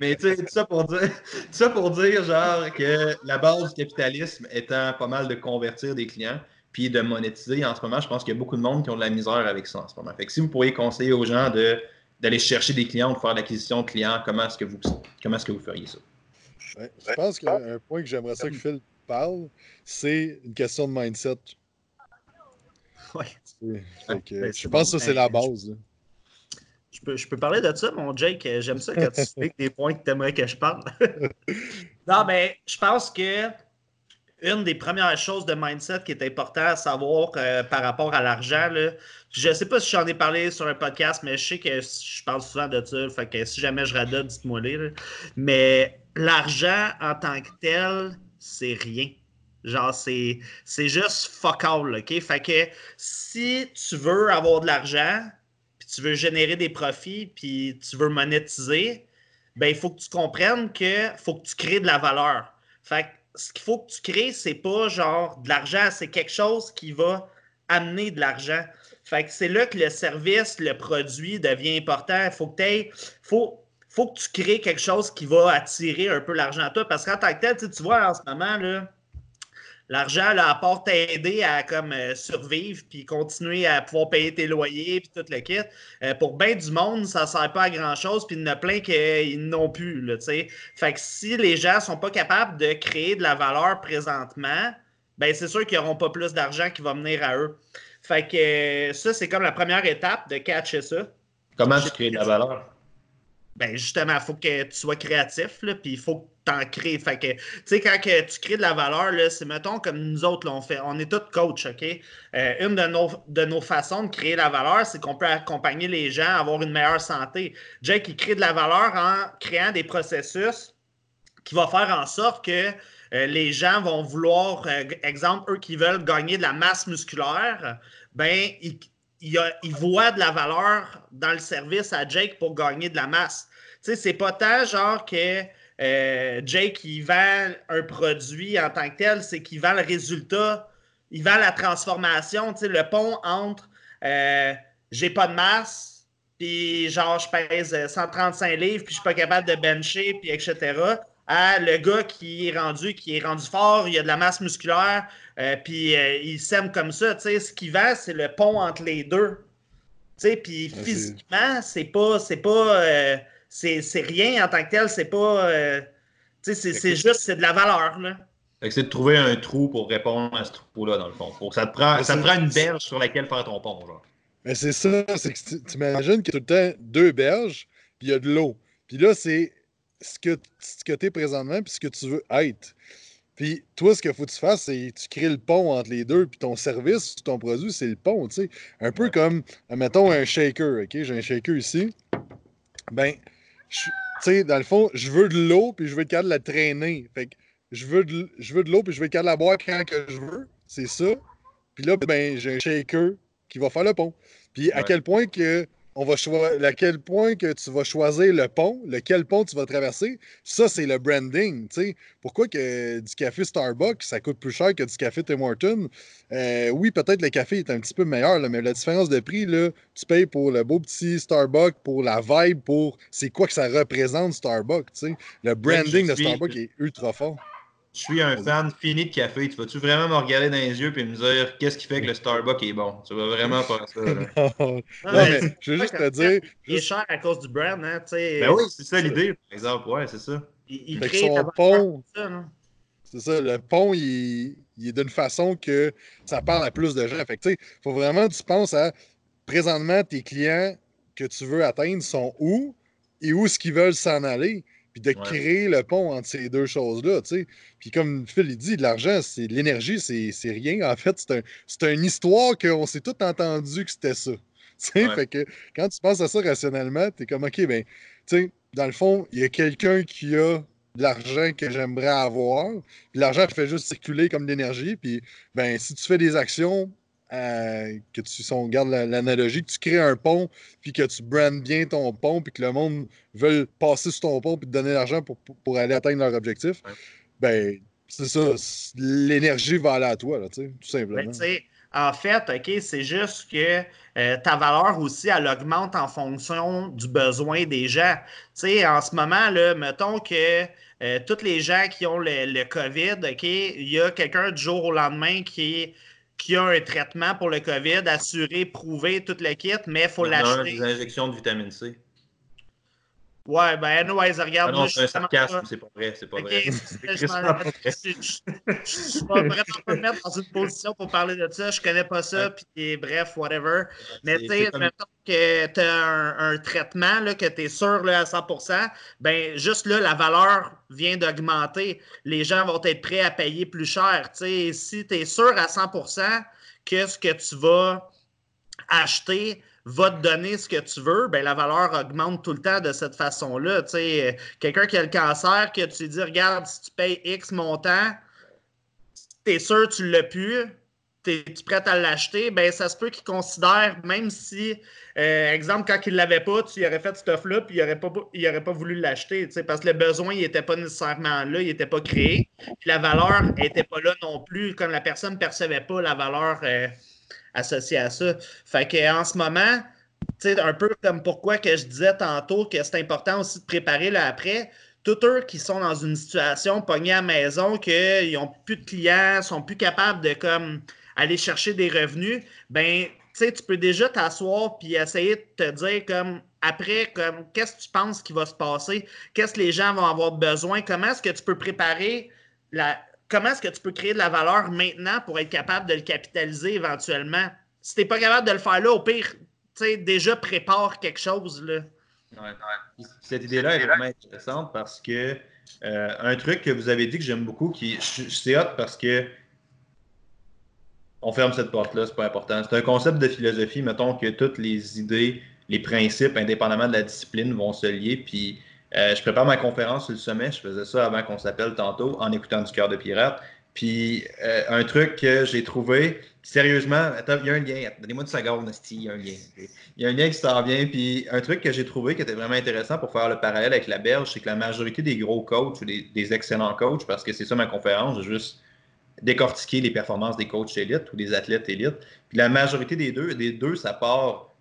mais tu sais, tout ça pour dire, ça pour dire genre que la base du capitalisme étant pas mal de convertir des clients puis de monétiser en ce moment, je pense qu'il y a beaucoup de monde qui ont de la misère avec ça en ce moment. Fait que si vous pourriez conseiller aux gens de, d'aller chercher des clients, de faire l'acquisition de clients, comment est-ce que vous, comment est-ce que vous feriez ça? je pense qu'un point que j'aimerais ça que Phil parle, c'est une question de mindset. Oui. Ben, je pense que c'est la base. Je peux, je peux, parler de ça, mon Jake. J'aime ça quand tu expliques des points que tu aimerais que je parle. non, mais je pense que une des premières choses de mindset qui est important à savoir euh, par rapport à l'argent, je ne sais pas si j'en ai parlé sur un podcast, mais je sais que je parle souvent de ça. Fait que si jamais je radote, dites-moi Mais l'argent en tant que tel, c'est rien. Genre, c'est, juste fuck all, OK? Fait que si tu veux avoir de l'argent, puis tu veux générer des profits, puis tu veux monétiser, ben il faut que tu comprennes que faut que tu crées de la valeur. Fait que ce qu'il faut que tu crées, c'est pas genre de l'argent, c'est quelque chose qui va amener de l'argent. Fait que c'est là que le service, le produit devient important. Faut que tu faut, faut que tu crées quelque chose qui va attirer un peu l'argent à toi. Parce qu'en tant que tel, tu vois, en ce moment, là, L'argent, là, à part t'aider à comme euh, survivre puis continuer à pouvoir payer tes loyers puis tout le kit, euh, pour bien du monde, ça ne sert pas à grand-chose puis il y en a plein qui n'ont plus, Fait que si les gens sont pas capables de créer de la valeur présentement, ben c'est sûr qu'ils n'auront pas plus d'argent qui va venir à eux. Fait que euh, ça, c'est comme la première étape de catcher ça. Comment tu crées de la valeur? Ben justement, il faut que tu sois créatif, puis il faut que tu en crées. Fait que, tu sais, quand que tu crées de la valeur, c'est, mettons, comme nous autres, là, fait, on est tous coach, OK? Euh, une de nos, de nos façons de créer de la valeur, c'est qu'on peut accompagner les gens à avoir une meilleure santé. Jake, il crée de la valeur en créant des processus qui vont faire en sorte que euh, les gens vont vouloir, euh, exemple, eux qui veulent gagner de la masse musculaire, ben, ils, il, voit de la valeur dans le service à Jake pour gagner de la masse. Tu sais, c'est pas tant genre que euh, Jake, il vend un produit en tant que tel, c'est qu'il vend le résultat, il vend la transformation, tu sais, le pont entre euh, j'ai pas de masse, puis genre je pèse 135 livres, puis je suis pas capable de bencher, puis etc à le gars qui est rendu, qui est rendu fort, il a de la masse musculaire, euh, puis euh, il sème comme ça. Ce qui va, c'est le pont entre les deux. Puis physiquement, c'est pas. C'est pas. Euh, c'est rien en tant que tel, c'est pas. c'est juste, c'est de la valeur. Là. C'est de trouver un trou pour répondre à ce trou-là, dans le fond. ça te prend, ça te prend une berge sur laquelle faire ton pont. Genre. Mais c'est ça, c'est que tu imagines qu'il y a tout le temps deux berges, puis il y a de l'eau. Puis là, c'est ce que, ce que tu es présentement puis ce que tu veux être. Puis toi, ce qu'il faut que tu fasses, c'est tu crées le pont entre les deux, puis ton service, ton produit, c'est le pont, tu sais. Un peu comme, mettons, un shaker, OK? J'ai un shaker ici. Ben, tu sais, dans le fond, je veux de l'eau, puis je veux être capable de la traîner. Fait que je veux de, je veux de l'eau, puis je veux être capable de la boire quand que je veux. C'est ça. Puis là, ben, j'ai un shaker qui va faire le pont. Puis à quel point que on va choisir à quel point que tu vas choisir le pont, lequel pont tu vas traverser. Ça, c'est le branding. Pourquoi que du café Starbucks, ça coûte plus cher que du café Tim Hortons? Euh, oui, peut-être le café est un petit peu meilleur, mais la différence de prix, là, tu payes pour le beau petit Starbucks, pour la vibe, pour c'est quoi que ça représente Starbucks. Le branding de Starbucks est ultra fort. Je suis un fan fini de café. Tu vas-tu vraiment me regarder dans les yeux et me dire qu'est-ce qui fait que le Starbucks est bon? Tu vas vraiment faire ça. non, mais je veux juste te dire. Il est cher à cause du brand, hein? Ben oui, c'est ça l'idée, par exemple. Ouais, c'est ça. Il, crée son pont. C'est ça, le pont, il, est d'une façon que ça parle à plus de gens. Fait il faut vraiment que tu penses à présentement, tes clients que tu veux atteindre sont où et où est-ce qu'ils veulent s'en aller puis de créer le pont entre ces deux choses-là, tu sais. Puis comme Phil il dit, de l'argent, c'est de l'énergie, c'est rien. En fait, c'est un, une histoire qu'on s'est tout entendu que c'était ça. Fait que quand tu penses à ça rationnellement, tu es comme, OK, ben, tu sais, dans le fond, il y a quelqu'un qui a de l'argent que j'aimerais avoir, puis l'argent fait juste circuler comme de l'énergie, puis ben, si tu fais des actions que tu, si on regarde l'analogie, que tu crées un pont, puis que tu brandes bien ton pont, puis que le monde veut passer sur ton pont, puis te donner l'argent pour, pour, aller atteindre leur objectif, ben, c'est ça, l'énergie va aller à toi, là, tout simplement. Ben, en fait, OK, c'est juste que euh, ta valeur aussi, elle augmente en fonction du besoin des gens. sais, en ce moment, là, mettons que euh, tous les gens qui ont le, le COVID, OK, il y a quelqu'un du jour au lendemain qui est qui a un traitement pour le COVID, assuré, prouvé, toute le kit, mais il faut l'acheter. des injections de vitamine C. Ouais, ben, anyways, regarde. Ah non, c'est un sarcasme, c'est pas vrai, c'est pas vrai. je ne vais vraiment pas me mettre dans une position pour parler de ça, je connais pas ça, puis bref, whatever. Mais tu sais, mettons que tu as un, traitement, là, que tu es sûr là, à 100%, ben juste là, la valeur vient d'augmenter. Les gens vont être prêts à payer plus cher. sais, si tu es sûr à 100% que ce que tu vas acheter va te donner ce que tu veux, ben la valeur augmente tout le temps de cette façon-là. Quelqu'un qui a le cancer, que tu dis, regarde, si tu payes X montant, tu es sûr que tu l'as plus, tu es prêt à l'acheter, ben ça se peut qu'il considère, même si, euh, exemple, quand il l'avait pas, tu aurais fait cette offre-là, puis il n'aurait pas, pas voulu l'acheter, parce que le besoin, il n'était pas nécessairement là, il n'était pas créé, puis la valeur n'était pas là non plus, comme la personne ne percevait pas la valeur. Euh, associé à ça. Fait qu'en ce moment, un peu comme pourquoi que je disais tantôt que c'est important aussi de préparer là après. Tous eux qui sont dans une situation pognée à maison, qu'ils n'ont plus de clients, sont plus capables de comme aller chercher des revenus, ben tu peux déjà t'asseoir puis essayer de te dire comme après, comme qu'est-ce que tu penses qui va se passer, qu'est-ce que les gens vont avoir besoin, comment est-ce que tu peux préparer la, comment est-ce que tu peux créer de la valeur maintenant pour être capable de le capitaliser éventuellement? Si tu n'es pas capable de le faire là, au pire, déjà prépare quelque chose. Là. Cette idée-là est vraiment intéressante parce que euh, un truc que vous avez dit que j'aime beaucoup, qui c'est hot parce que on ferme cette porte-là, c'est pas important. C'est un concept de philosophie, mettons que toutes les idées, les principes, indépendamment de la discipline, vont se lier. Puis euh, je prépare ma conférence sur le sommet, je faisais ça avant qu'on s'appelle tantôt, en écoutant du cœur de pirate. Puis euh, un truc que j'ai trouvé, sérieusement, attends, il y a un lien, donnez-moi une seconde, il y a un lien. Il y a un lien qui s'en vient, puis un truc que j'ai trouvé qui était vraiment intéressant pour faire le parallèle avec la berge, c'est que la majorité des gros coachs ou des, excellents coachs, parce que c'est ça ma conférence, j'ai juste décortiquer les performances des coachs élites ou des athlètes élites. Puis la majorité des deux, des deux, ça part.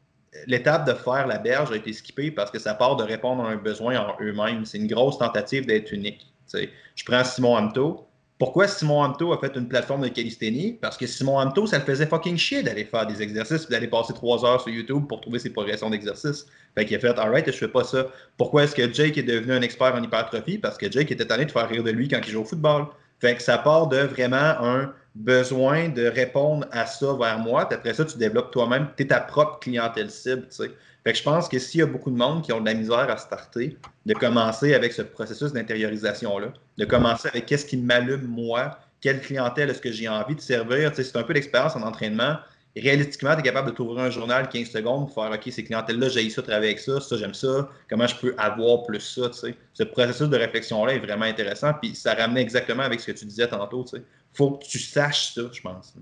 L'étape de faire la berge a été skippée parce que ça part de répondre à un besoin en eux-mêmes. C'est une grosse tentative d'être unique. Je prends Simon Hamto. Pourquoi Simon Hamto a fait une plateforme de calisthénie? Parce que Simon Hamto, ça le faisait fucking chier d'aller faire des exercices d'aller passer trois heures sur YouTube pour trouver ses progressions d'exercice. Fait qu'il a fait, alright, je fais pas ça. Pourquoi est-ce que Jake est devenu un expert en hypertrophie? Parce que Jake était tanné de faire rire de lui quand il joue au football. Fait que ça part de vraiment un besoin de répondre à ça vers moi. Puis après ça, tu développes toi-même, tu es ta propre clientèle cible. Fait que je pense que s'il y a beaucoup de monde qui ont de la misère à starter, de commencer avec ce processus d'intériorisation-là, de commencer avec qu'est-ce qui m'allume moi, quelle clientèle est-ce que j'ai envie de servir. C'est un peu l'expérience en entraînement réalistiquement, tu es capable de t'ouvrir un journal 15 secondes pour faire OK, ces clientèles-là, j'ai ça, travailler avec ça, ça, j'aime ça, comment je peux avoir plus ça, tu sais? Ce processus de réflexion-là est vraiment intéressant, puis ça ramenait exactement avec ce que tu disais tantôt, tu sais. Faut que tu saches ça, je pense.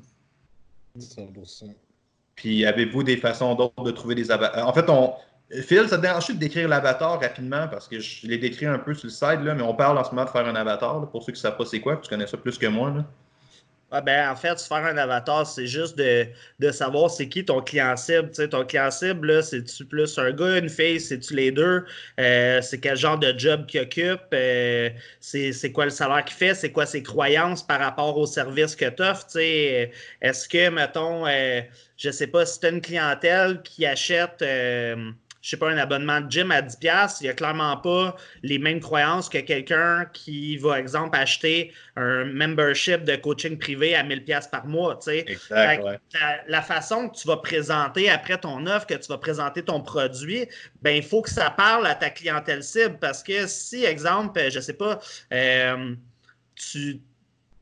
100%. Puis avez-vous des façons d'autres de trouver des avatars? En fait, on. Phil, ça te dérange de décrire l'avatar rapidement? Parce que je l'ai décrit un peu sur le site, là, mais on parle en ce moment de faire un avatar. pour ceux qui ne savent pas c'est quoi, tu connais ça plus que moi. Là. Ah ben, en fait, faire un avatar, c'est juste de, savoir c'est qui ton client cible. ton client cible, c'est-tu plus un gars, une fille, c'est-tu les deux? Euh, c'est quel genre de job qu'il occupe? Euh, c'est quoi le salaire qu'il fait? C'est quoi ses croyances par rapport au service que tu offres? Est-ce que, mettons, euh, je sais pas, si tu as une clientèle qui achète je sais pas, un abonnement de gym à 10$, il n'y a clairement pas les mêmes croyances que quelqu'un qui va, exemple, acheter un membership de coaching privé à 1000$ par mois. Exact, la, façon que tu vas présenter après ton offre, que tu vas présenter ton produit, ben il faut que ça parle à ta clientèle cible parce que si, exemple, je sais pas, euh, tu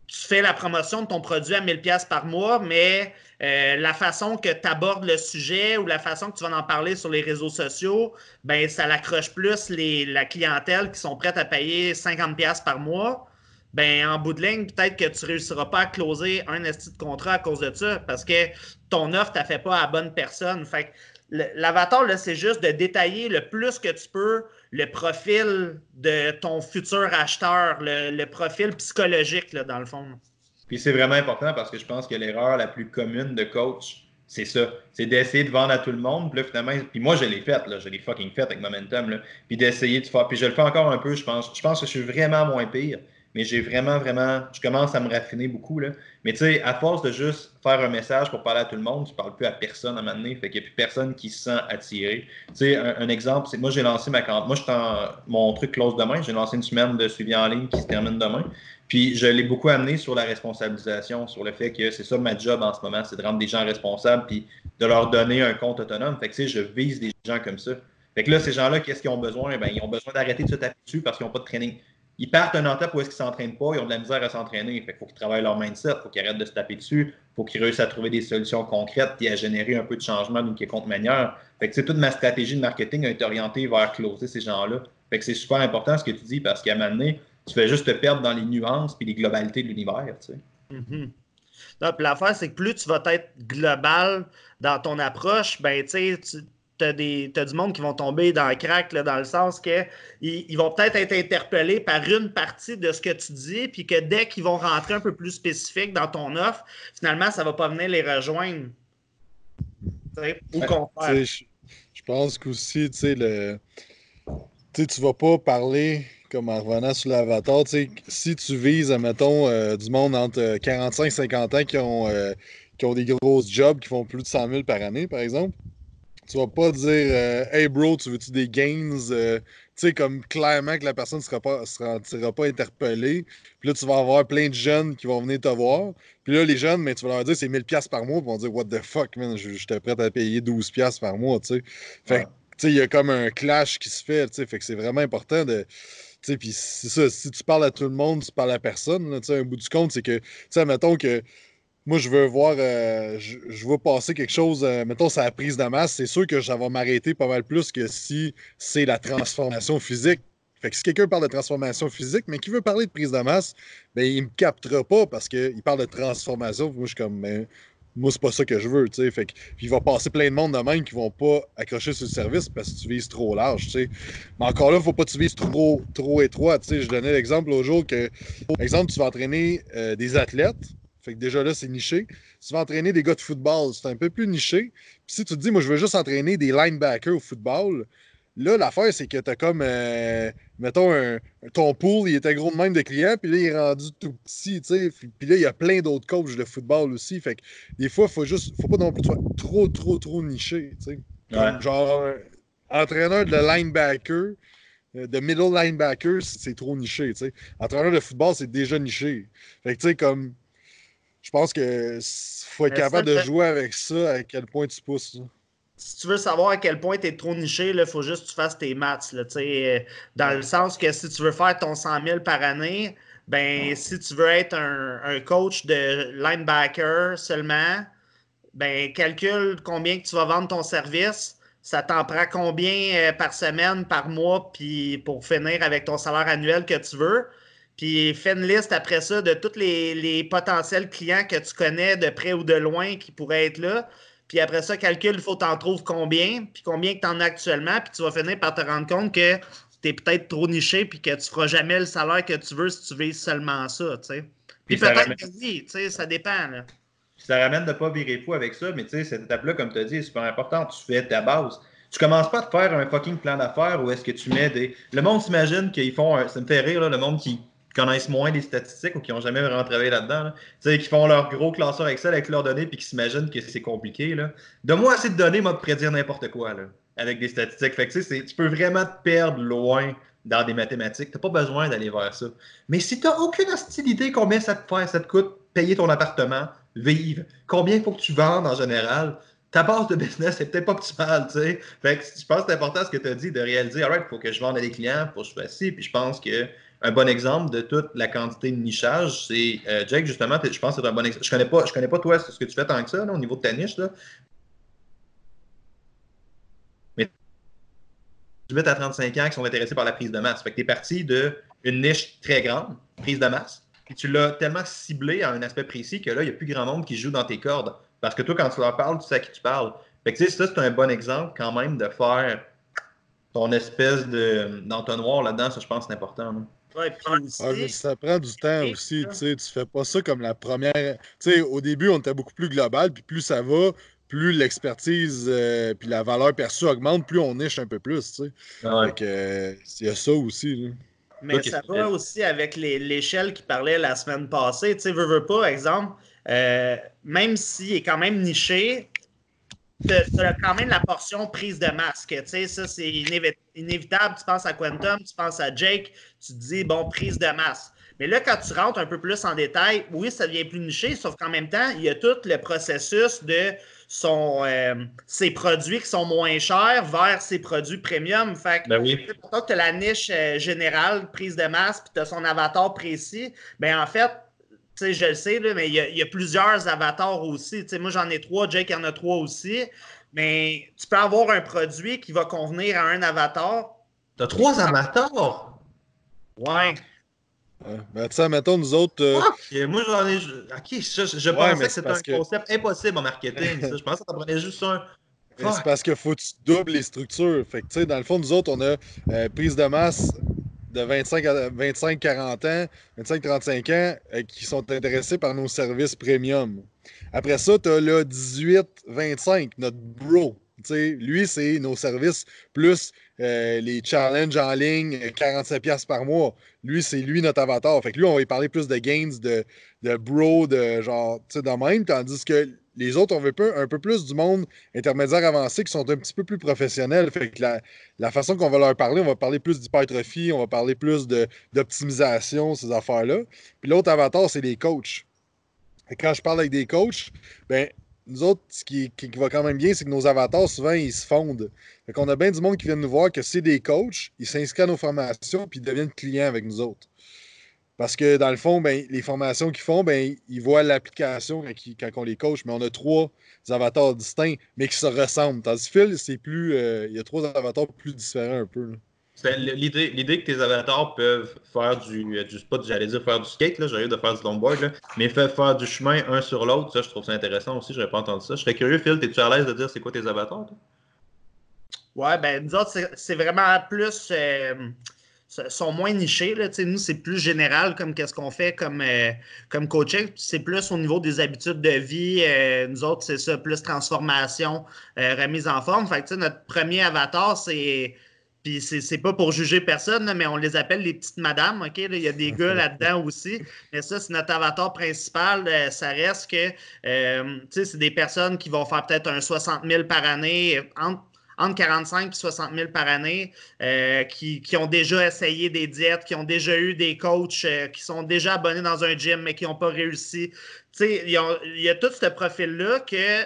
tu fais la promotion de ton produit à 1000$ par mois, mais euh, la façon que tu abordes le sujet ou la façon que tu vas en parler sur les réseaux sociaux, ben ça l'accroche plus les, la clientèle qui sont prêtes à payer 50$ par mois. Ben, en bout de ligne, peut-être que tu réussiras pas à closer un esti de contrat à cause de ça parce que ton offre ne fait pas à la bonne personne. Fait l'avatar, c'est juste de détailler le plus que tu peux le profil de ton futur acheteur, le, profil psychologique, là, dans le fond. Puis c'est vraiment important parce que je pense que l'erreur la plus commune de coach, c'est ça. C'est d'essayer de vendre à tout le monde. Puis là, finalement, puis moi, je l'ai fait, là. Je l'ai fucking fait avec Momentum, là. Puis d'essayer de faire. Puis je le fais encore un peu, je pense. Je pense que je suis vraiment moins pire mais j'ai vraiment, vraiment, je commence à me raffiner beaucoup. Là. Mais tu sais, à force de juste faire un message pour parler à tout le monde, tu parles plus à personne à un moment donné, fait qu'il n'y a plus personne qui se sent attiré. Tu sais, un, exemple, c'est moi, j'ai lancé ma campagne. Moi, je en, mon truc close demain. J'ai lancé une semaine de suivi en ligne qui se termine demain. Puis je l'ai beaucoup amené sur la responsabilisation, sur le fait que c'est ça ma job en ce moment, c'est de rendre des gens responsables puis de leur donner un compte autonome. Fait que tu sais, je vise des gens comme ça. Fait que là, ces gens-là, qu'est-ce qu'ils ont besoin? Ben, ils ont besoin d'arrêter de se taper dessus parce qu'ils n'ont pas de training ils partent un étape où est-ce qu'ils ne s'entraînent pas, ils ont de la misère à s'entraîner. Il faut qu'ils travaillent leur mindset, il faut qu'ils arrêtent de se taper dessus, il faut qu'ils réussissent à trouver des solutions concrètes et à générer un peu de changement d'une quelconque manière. Fait que toute ma stratégie de marketing a été orientée vers closer ces gens-là. Fait que c'est super important ce que tu dis parce qu'à un moment donné, tu fais juste te perdre dans les nuances et les globalités de l'univers. Tu sais. Mm-hmm. L'affaire, c'est que plus tu vas être global dans ton approche, ben, tu t'as as du monde qui vont tomber dans le crack, dans le sens que ils, vont peut-être être interpellés par une partie de ce que tu dis, puis que dès qu'ils vont rentrer un peu plus spécifique dans ton offre, finalement, ça ne va pas venir les rejoindre. Au contraire. Je pense qu'aussi, tu sais, le. Tu tu vas pas parler comme en revenant sur l'avatar, si tu vises, mettons, euh, du monde entre 45 et 50 ans qui ont, euh, qui ont des grosses jobs qui font plus de 100 000 par année, par exemple, tu vas pas dire euh, Hey bro, tu veux-tu des gains? Euh, tu sais, comme clairement que la personne ne sera pas, sera, pas interpellée. Puis là, tu vas avoir plein de jeunes qui vont venir te voir. Puis là, les jeunes, mais tu vas leur dire c'est 1000$ par mois. Puis ils vont dire What the fuck, man, j'étais prêt à payer 12$ par mois, tu sais. Fait il y a comme un clash qui se fait, tu sais, fait que c'est vraiment important de. Puis c'est ça, si tu parles à tout le monde, tu parles à personne. Là, un bout du compte, c'est que, tu sais, mettons que moi, je veux voir, euh, je, veux passer quelque chose, euh, mettons, c'est la prise de masse, c'est sûr que ça va m'arrêter pas mal plus que si c'est la transformation physique. Fait que si quelqu'un parle de transformation physique, mais qui veut parler de prise de masse, ben, il me captera pas parce qu'il parle de transformation. Moi, je suis comme, ben, moi, c'est pas ça que je veux, tu sais. Fait que, il va passer plein de monde de même qui vont pas accrocher sur le service parce que tu vises trop large, tu sais. Mais encore là, faut pas que tu vises trop, trop étroit, tu sais. Je donnais l'exemple au jour que, exemple, tu vas entraîner euh, des athlètes, fait que déjà là, c'est niché. Tu vas entraîner des gars de football, c'est un peu plus niché. Puis si tu te dis, moi, je veux juste entraîner des linebackers au football, là, l'affaire, c'est que tu as comme, euh, mettons, un, ton pool, il était gros de même de clients, puis là, il est rendu tout petit, tu sais. Puis là, il y a plein d'autres coachs de football aussi. Fait que des fois, il faut juste, faut pas non plus trop, trop, trop niché, tu sais. Genre, entraîneur de linebacker, euh, de middle linebacker, c'est trop niché, tu sais. Entraîneur de football, c'est déjà niché. Fait que, tu sais, comme je pense que faut être capable de jouer avec ça, à quel point tu pousses. Si tu veux savoir à quel point tu es trop niché, il faut juste que tu fasses tes maths. Là, euh, dans le sens que si tu veux faire ton 100 000 par année, ben, si tu veux être un, coach de linebacker seulement, ben, calcule combien que tu vas vendre ton service. Ça t'en prend combien euh, par semaine, par mois, puis pour finir avec ton salaire annuel que tu veux. Puis fais une liste après ça de tous les, potentiels clients que tu connais de près ou de loin qui pourraient être là. Puis après ça, calcule, il faut t'en trouves combien, puis combien que tu en as actuellement, puis tu vas finir par te rendre compte que tu es peut-être trop niché, puis que tu ne feras jamais le salaire que tu veux si tu vises seulement ça. sais. Puis, peut-être que oui, ça dépend. Là. Ça ramène de ne pas virer fou avec ça, mais tu sais, cette étape-là, comme tu as dit, est super importante. Tu fais ta base. Tu commences pas à te faire un fucking plan d'affaires où est-ce que tu mets des. Le monde s'imagine qu'ils font. Ça me fait rire, là, le monde qui connaissent moins les statistiques ou qui n'ont jamais vraiment travaillé là-dedans, qui font leur gros classeur Excel avec leurs données puis qui s'imaginent que c'est compliqué. Donne-moi assez de données, moi, de prédire n'importe quoi là, avec des statistiques. Fait que, tu peux vraiment te perdre loin dans des mathématiques. Tu n'as pas besoin d'aller vers ça. Mais si tu n'as aucune hostilité, combien ça te fait, ça te coûte payer ton appartement, vivre, combien il faut que tu vendes en général, ta base de business c'est peut-être pas optimale, tu sais. Que je pense que c'est important ce que tu as dit de réaliser, alright, il faut que je vende à des clients, pour que je fasse ci, puis je pense que un bon exemple de toute la quantité de nichage, c'est euh, Jake, justement, je pense que c'est un bon exemple. Je connais pas, je connais pas toi ce que tu fais tant que ça au niveau de ta niche. Là. Mais 18 à 35 ans qui sont intéressés par la prise de masse. Fait que tu es parti d'une niche très grande, prise de masse, puis tu l'as tellement ciblé à un aspect précis que là, il n'y a plus grand monde qui joue dans tes cordes. Parce que toi, quand tu leur parles, tu sais à qui tu parles. Fait que ça, c'est un bon exemple quand même de faire ton espèce d'entonnoir là-dedans. Ça, je pense, c'est important. Ouais, puis ça prend du temps aussi, tu sais, tu fais pas ça comme la première. Tu sais, au début, on était beaucoup plus global, puis plus ça va, plus l'expertise euh, puis la valeur perçue augmente, plus on niche un peu plus, tu sais. Ah il y a ça aussi. Mais ça va aussi avec l'échelle qui parlait la semaine passée. Tu sais, veux, veux pas, exemple, euh, même s'il est quand même niché, tu as quand même la portion prise de masque. Tu sais, ça, c'est inévitable. Tu penses à Quantum, tu penses à Jake, tu te dis, bon, prise de masse. Mais là, quand tu rentres un peu plus en détail, oui, ça devient plus niché, sauf qu'en même temps, il y a tout le processus de son, euh, ses produits qui sont moins chers vers ses produits premium. Fait que, ben oui. que tu as la niche euh, générale, prise de masse, puis tu as son avatar précis, ben en fait, sais, je le sais, mais il y, a, plusieurs avatars aussi. moi, j'en ai trois, Jake en a trois aussi. Mais tu peux avoir un produit qui va convenir à un avatar. T'as trois avatars? Ouais. ben, tu sais, mettons, nous autres. Euh, moi, j'en ai. Ok, je, je pensais que c'était un concept impossible en marketing. je pensais que ça prenait juste un. C'est parce qu'il faut que tu doubles les structures. Fait que, tu sais, dans le fond, nous autres, on a euh, prise de masse de 25 à 25, 40 ans, 25, 35 ans euh, qui sont intéressés par nos services premium. Après ça, tu as le 18, 25, notre bro. lui, c'est nos services plus euh, les challenges en ligne, 47$ par mois. Lui, c'est lui notre avatar. Fait que lui, on va y parler plus de gains, de, de bro, de genre, tu sais, de même. Tandis que les autres, on veut un peu plus du monde intermédiaire avancé qui sont un petit peu plus professionnels. Fait que la, façon qu'on va leur parler, on va parler plus d'hypertrophie, on va parler plus d'optimisation, ces affaires-là. Puis l'autre avatar, c'est les coachs. Et quand je parle avec des coachs, ben, nous autres, ce qui, qui, va quand même bien, c'est que nos avatars, souvent, ils se fondent. Fait qu'on a bien du monde qui vient nous voir que c'est des coachs, ils s'inscrivent à nos formations, puis ils deviennent clients avec nous autres. Parce que dans le fond, ben, les formations qu'ils font, ben, ils voient l'application quand, on les coach, mais on a trois avatars distincts, mais qui se ressemblent. Tandis que Phil, c'est plus. Euh, il y a trois avatars plus différents un peu. L'idée, que tes avatars peuvent faire du, du j'allais dire faire du skate, là, j'arrive de faire du longboard, là, mais faire, faire du chemin un sur l'autre, ça, je trouve ça intéressant aussi, j'aurais pas entendu ça. Je serais curieux, Phil, es-tu à l'aise de dire c'est quoi tes avatars? Toi? Ouais, ben, nous autres, c'est, vraiment plus. Euh, sont moins nichés. Là. Nous, c'est plus général comme qu'est-ce qu'on fait comme, euh, comme coaching. C'est plus au niveau des habitudes de vie. Euh, nous autres, c'est ça, plus transformation, remise en forme. Fait notre premier avatar, c'est puis c'est pas pour juger personne, mais on les appelle les petites madames, OK? Il y a des gars là-dedans aussi. Mais ça, c'est notre avatar principal. Euh, ça reste que, euh, tu sais, c'est des personnes qui vont faire peut-être un 60 000 par année, entre, 45 et 60 000 par année, euh, qui, ont déjà essayé des diètes, qui ont déjà eu des coachs, qui sont déjà abonnés dans un gym, mais qui n'ont pas réussi. Tu sais, il y, a tout ce profil-là que,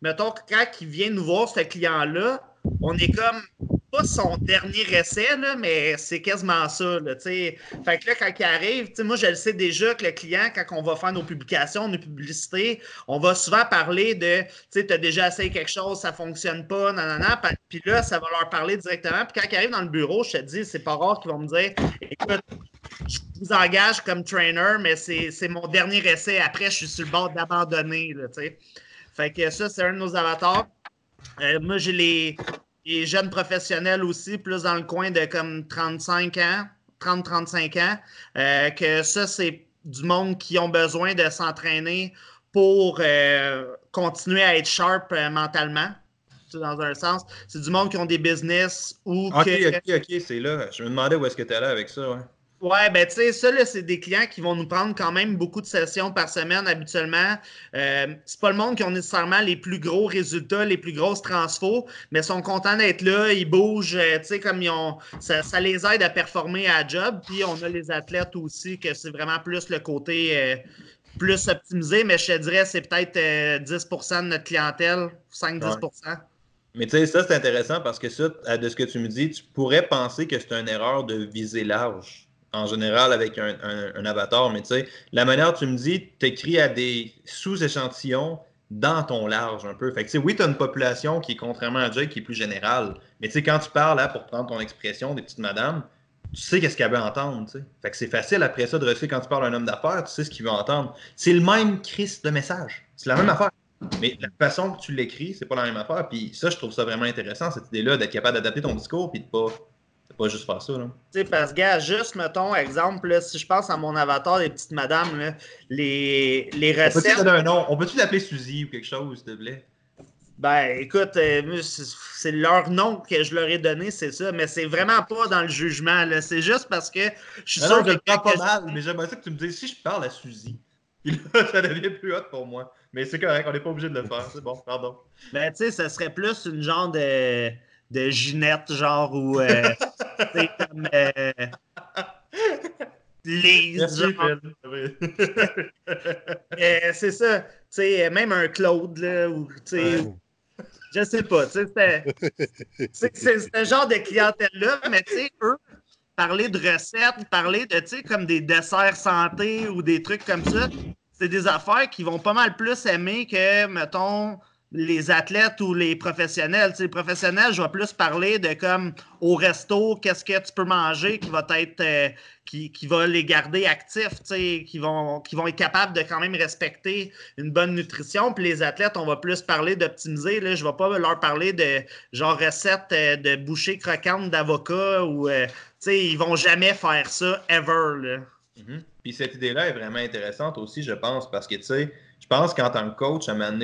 mettons, quand il vient nous voir, ce client-là, on est comme pas son dernier essai, là, mais c'est quasiment ça. Là, fait que là, quand il arrive, moi, je le sais déjà que le client, quand on va faire nos publications, nos publicités, on va souvent parler de tu as déjà essayé quelque chose, ça fonctionne pas, nanana. Puis là, ça va leur parler directement. Puis quand ils arrivent dans le bureau, je te dis, c'est pas rare qu'ils vont me dire écoute, je vous engage comme trainer, mais c'est mon dernier essai. Après, je suis sur le bord d'abandonner. Fait que ça, c'est un de nos avatars. Euh, moi, j'ai les, jeunes professionnels aussi, plus dans le coin de comme 35 ans, 30-35 ans, euh, que ça, c'est du monde qui ont besoin de s'entraîner pour euh, continuer à être sharp mentalement dans un sens. C'est du monde qui ont des business ou Ok, ok, ok, c'est là. Je me demandais où est-ce que tu es là avec ça, ouais. Ouais, ben tu sais, ça, c'est des clients qui vont nous prendre quand même beaucoup de sessions par semaine habituellement. Euh, c'est pas le monde qui ont nécessairement les plus gros résultats, les plus grosses transfos, mais sont contents d'être là, ils bougent, euh, tu sais, comme ils ont. Ça, les aide à performer à job. Puis on a les athlètes aussi, que c'est vraiment plus le côté euh, plus optimisé, mais je te dirais, c'est peut-être 10% de notre clientèle, 5-10% Mais tu sais, ça, c'est intéressant parce que ça, de ce que tu me dis, tu pourrais penser que c'est une erreur de viser large en général avec un, avatar, mais tu sais, la manière tu me dis, tu à des sous-échantillons dans ton large un peu. Fait que, oui, tu as une population qui est, contrairement à Jake, qui est plus générale. Mais tu sais, quand tu parles, là, pour prendre ton expression des petites madames, tu sais qu'est-ce qu'elle veut entendre, tu sais. Fait que c'est facile après ça de rester quand tu parles à un homme d'affaires, tu sais ce qu'il veut entendre. C'est le même crise de message. C'est la même affaire. Mais la façon que tu l'écris, c'est pas la même affaire. Puis ça, je trouve ça vraiment intéressant, cette idée-là, d'être capable d'adapter ton discours puis de pas pas juste faire ça. Là. Tu sais, parce que, juste, mettons, exemple, si je pense à mon avatar des petites madames, là, les, les recettes. On peut-tu un nom? On peut-tu l'appeler Suzy ou quelque chose, s'il te plaît? Ben, écoute, euh, c'est leur nom que je leur ai donné, c'est ça, mais c'est vraiment pas dans le jugement. C'est juste parce que je suis sûr que. Je le prends pas mal, mais j'aimerais ça que tu me dises si je parle à Suzy. ça devient plus hot pour moi. Mais c'est correct, on n'est pas obligé de le faire. C'est bon, pardon. Ben, tu sais, ça serait plus une genre de de Ginette, genre, ou euh, comme euh, Lise, euh, c'est ça, tu sais, même un Claude, là, ou, tu sais, je sais pas, tu sais, c'est un genre de clientèle-là, mais tu sais, eux, parler de recettes, parler de, tu sais, comme des desserts santé ou des trucs comme ça, c'est des affaires qui vont pas mal plus aimer que, mettons, les athlètes ou les professionnels. les professionnels, je vais plus parler de comme au resto, qu'est-ce que tu peux manger qui va être euh, qui, va les garder actifs, qui vont, qui vont être capables de quand même respecter une bonne nutrition. Puis les athlètes, on va plus parler d'optimiser. Je ne vais pas leur parler de genre recette euh, de bouchée croquante d'avocat ou euh, ils vont jamais faire ça ever. Mm-hmm. Puis cette idée-là est vraiment intéressante aussi, je pense, parce que tu sais, je pense qu'en tant que coach, à un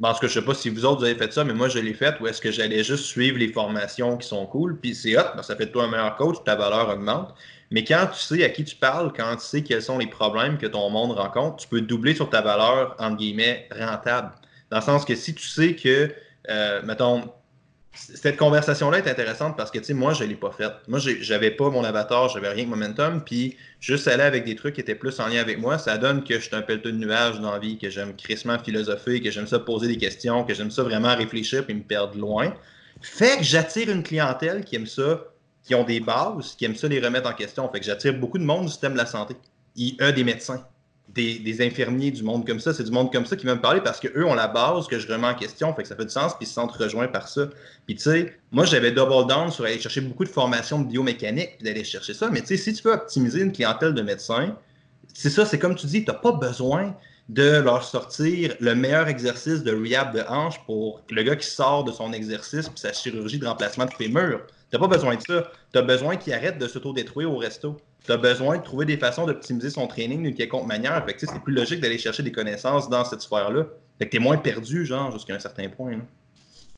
parce que je sais pas si vous autres avez fait ça, mais moi je l'ai fait où est-ce que j'allais juste suivre les formations qui sont cool, puis c'est hot, ça fait de toi un meilleur coach, ta valeur augmente. Mais quand tu sais à qui tu parles, quand tu sais quels sont les problèmes que ton monde rencontre, tu peux doubler sur ta valeur, entre guillemets, rentable. Dans le sens que si tu sais que, euh, mettons, cette conversation-là est intéressante parce que, tu sais, moi, je ne l'ai pas faite. Moi, j'avais pas mon avatar, j'avais rien que momentum, puis juste aller avec des trucs qui étaient plus en lien avec moi, ça donne que je suis un pelleton de nuages dans que j'aime crissement philosopher, que j'aime ça poser des questions, que j'aime ça vraiment réfléchir puis me perdre loin. Fait que j'attire une clientèle qui aime ça, qui ont des bases, qui aiment ça les remettre en question. Fait que j'attire beaucoup de monde du système de la santé. Il des médecins des, infirmiers, du monde comme ça. C'est du monde comme ça qui va me parler parce qu'eux ont la base que je remets en question. Fait que ça fait du sens, puis ils se sentent rejoints par ça. Puis tu sais, moi j'avais double down sur aller chercher beaucoup de formations de biomécanique, puis d'aller chercher ça. Mais tu sais, si tu veux optimiser une clientèle de médecins, c'est ça, c'est comme tu dis, tu n'as pas besoin de leur sortir le meilleur exercice de rehab de hanche pour le gars qui sort de son exercice puis sa chirurgie de remplacement de fémur. Tu n'as pas besoin de ça. Tu as besoin qu'il arrête de s'auto-détruire au resto tu as besoin de trouver des façons d'optimiser son training d'une quelconque manière. Fait c'est plus logique d'aller chercher des connaissances dans cette sphère-là. Fait que tu es moins perdu, genre, jusqu'à un certain point.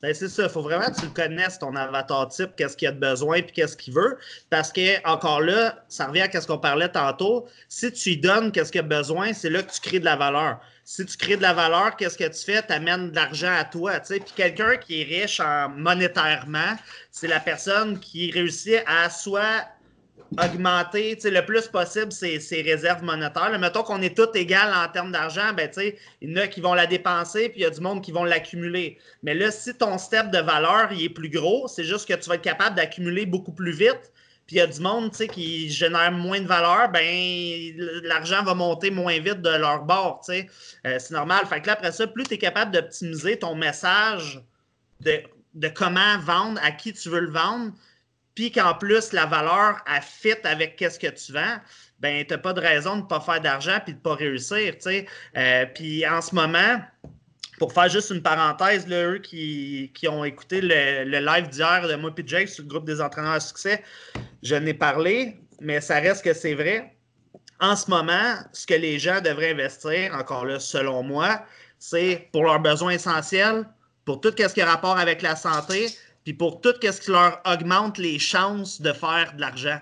Ben, c'est ça, il faut vraiment que tu le connaisses, ton avatar type, qu'est-ce qu'il a de besoin puis qu'est-ce qu'il veut. Parce que, encore là, ça revient à ce qu'on parlait tantôt. Si tu lui donnes qu'est-ce qu'il a besoin, c'est là que tu crées de la valeur. Si tu crées de la valeur, qu'est-ce que tu fais? Tu amènes de l'argent à toi. Puis quelqu'un qui est riche en monétairement, c'est la personne qui réussit à soit augmenter le plus possible ses, réserves monétaires. mettons qu'on est tous égal en termes d'argent, ben, il y en a qui vont la dépenser, puis il y a du monde qui vont l'accumuler. Mais là, si ton step de valeur il est plus gros, c'est juste que tu vas être capable d'accumuler beaucoup plus vite. Puis il y a du monde qui génère moins de valeur, ben l'argent va monter moins vite de leur bord. Euh, c'est normal. Fait que là, après ça, plus tu es capable d'optimiser ton message de, de comment vendre, à qui tu veux le vendre, puis qu'en plus, la valeur, a fit avec qu'est-ce que tu vends, ben, tu n'as pas de raison de ne pas faire d'argent puis de ne pas réussir, euh, puis en ce moment, pour faire juste une parenthèse, là, eux qui, ont écouté le, live d'hier de moi et Jake sur le groupe des entraîneurs à succès, je n'ai parlé, mais ça reste que c'est vrai. En ce moment, ce que les gens devraient investir, encore là, selon moi, c'est pour leurs besoins essentiels, pour tout ce qui a rapport avec la santé, puis pour tout ce qui leur augmente les chances de faire de l'argent.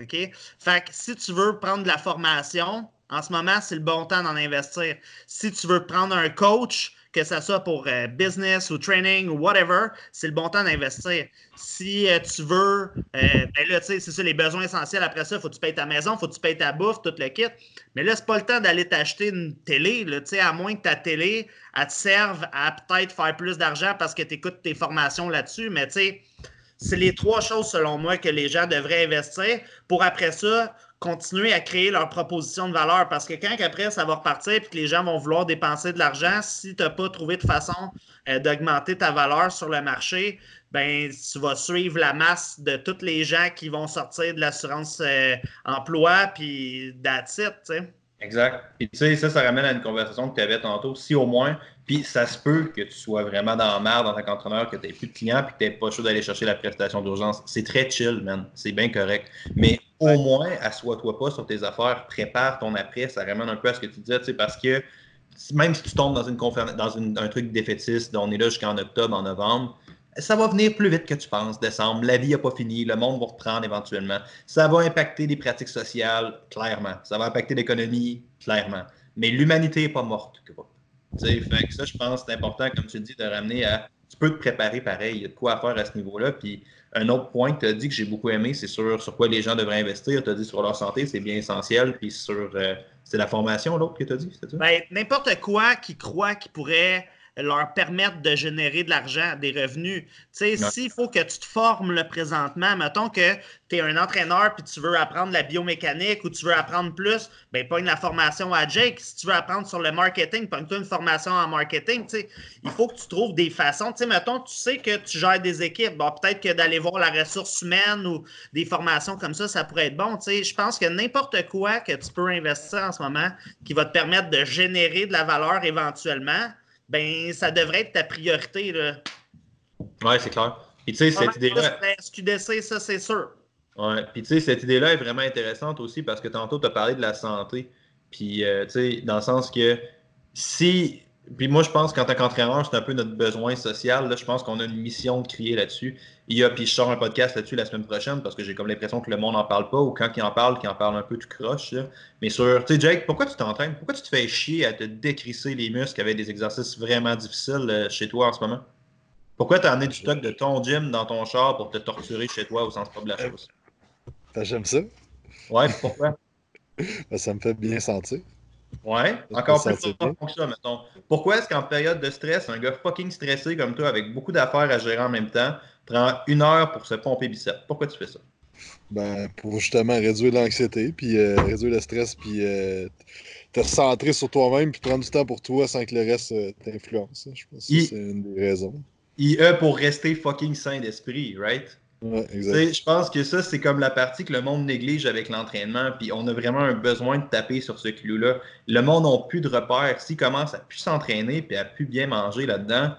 OK? Fait que si tu veux prendre de la formation, en ce moment, c'est le bon temps d'en investir. Si tu veux prendre un coach, que ce soit pour euh, business ou training ou whatever, c'est le bon temps d'investir. Si euh, tu veux, euh, ben là, tu sais, c'est ça, les besoins essentiels. Après ça, il faut que tu payes ta maison, il faut que tu payes ta bouffe, tout le kit. Mais là, c'est pas le temps d'aller t'acheter une télé, tu sais, à moins que ta télé, elle te serve à peut-être faire plus d'argent parce que tu écoutes tes formations là-dessus. Mais tu sais, c'est les trois choses, selon moi, que les gens devraient investir pour après ça continuer à créer leur proposition de valeur. Parce que quand après, ça va repartir et que les gens vont vouloir dépenser de l'argent, si tu n'as pas trouvé de façon euh, d'augmenter ta valeur sur le marché, ben tu vas suivre la masse de tous les gens qui vont sortir de l'assurance euh, emploi, puis sais. Exact. Et tu sais, ça, ça ramène à une conversation que tu avais tantôt. Si au moins, puis ça se peut que tu sois vraiment dans la merde en tant qu'entraîneur, que tu n'aies plus de clients, puis que tu n'aies pas chaud d'aller chercher la prestation d'urgence. C'est très chill, man. C'est bien correct. Mais au moins, assois-toi pas sur tes affaires, prépare ton après. Ça ramène un peu à ce que tu disais, tu sais, parce que même si tu tombes dans, une dans un truc défaitiste, on est là jusqu'en octobre, en novembre, ça va venir plus vite que tu penses, décembre. La vie n'a pas fini, le monde va reprendre éventuellement. Ça va impacter les pratiques sociales, clairement. Ça va impacter l'économie, clairement. Mais l'humanité n'est pas morte. Fait que ça, je pense, c'est important, comme tu dis, de ramener à. Tu peux te préparer pareil. Il y a de quoi faire à ce niveau-là. Puis un autre point que tu as dit que j'ai beaucoup aimé, c'est sur, sur quoi les gens devraient investir. Tu as dit sur leur santé, c'est bien essentiel. Puis sur. Euh, c'est la formation, l'autre que tu as dit, c'est ça? Ben, n'importe quoi qui croit qu'il pourrait leur permettre de générer de l'argent, des revenus. Tu sais, s'il faut que tu te formes le présentement, mettons que tu es un entraîneur puis tu veux apprendre la biomécanique ou tu veux apprendre plus, ben pas la formation à Jake. Si tu veux apprendre sur le marketing, pas une formation en marketing. Tu sais, il faut que tu trouves des façons. Tu sais, mettons, tu sais que tu gères des équipes. Bon, peut-être que d'aller voir la ressource humaine ou des formations comme ça, ça pourrait être bon. Tu sais, je pense que n'importe quoi que tu peux investir en ce moment qui va te permettre de générer de la valeur éventuellement, ben ça devrait être ta priorité. Là. Ouais, c'est clair. Puis tu sais, cette idée-là. SQDC, ça, c'est sûr. Ouais, puis tu sais, cette idée-là est vraiment intéressante aussi parce que tantôt, tu as parlé de la santé. Puis, euh, tu sais, dans le sens que si puis moi, je pense qu'en tant qu'entraîneur, c'est un peu notre besoin social. Là. Je pense qu'on a une mission de crier là-dessus. Il y a, puis je sors un podcast là-dessus la semaine prochaine parce que j'ai comme l'impression que le monde n'en parle pas ou quand il en parle, qu'il en parle un peu tout croche. Mais sur, tu sais, Jake, pourquoi tu t'entraînes? Pourquoi tu te fais chier à te décrisser les muscles avec des exercices vraiment difficiles euh, chez toi en ce moment? Pourquoi t'as amené du stock de ton gym dans ton char pour te torturer chez toi au sens pas de la chose? J'aime ça. Ouais, pourquoi? ça me fait bien sentir. Ouais, encore plus que ça, mettons. Pourquoi est-ce qu'en période de stress, un gars fucking stressé comme toi, avec beaucoup d'affaires à gérer en même temps, prend une heure pour se pomper biceps? Pourquoi tu fais ça? Ben, pour justement réduire l'anxiété, puis euh, réduire le stress, puis euh, te centrer sur toi-même, puis prendre du temps pour toi sans que le reste euh, t'influence. Je pense que c'est une des raisons. IE pour rester fucking sain d'esprit, right? Ouais. Je pense que ça, c'est comme la partie que le monde néglige avec l'entraînement, puis on a vraiment un besoin de taper sur ce clou-là. Le monde n'a plus de repères. S'il commence à plus s'entraîner puis à plus bien manger là-dedans,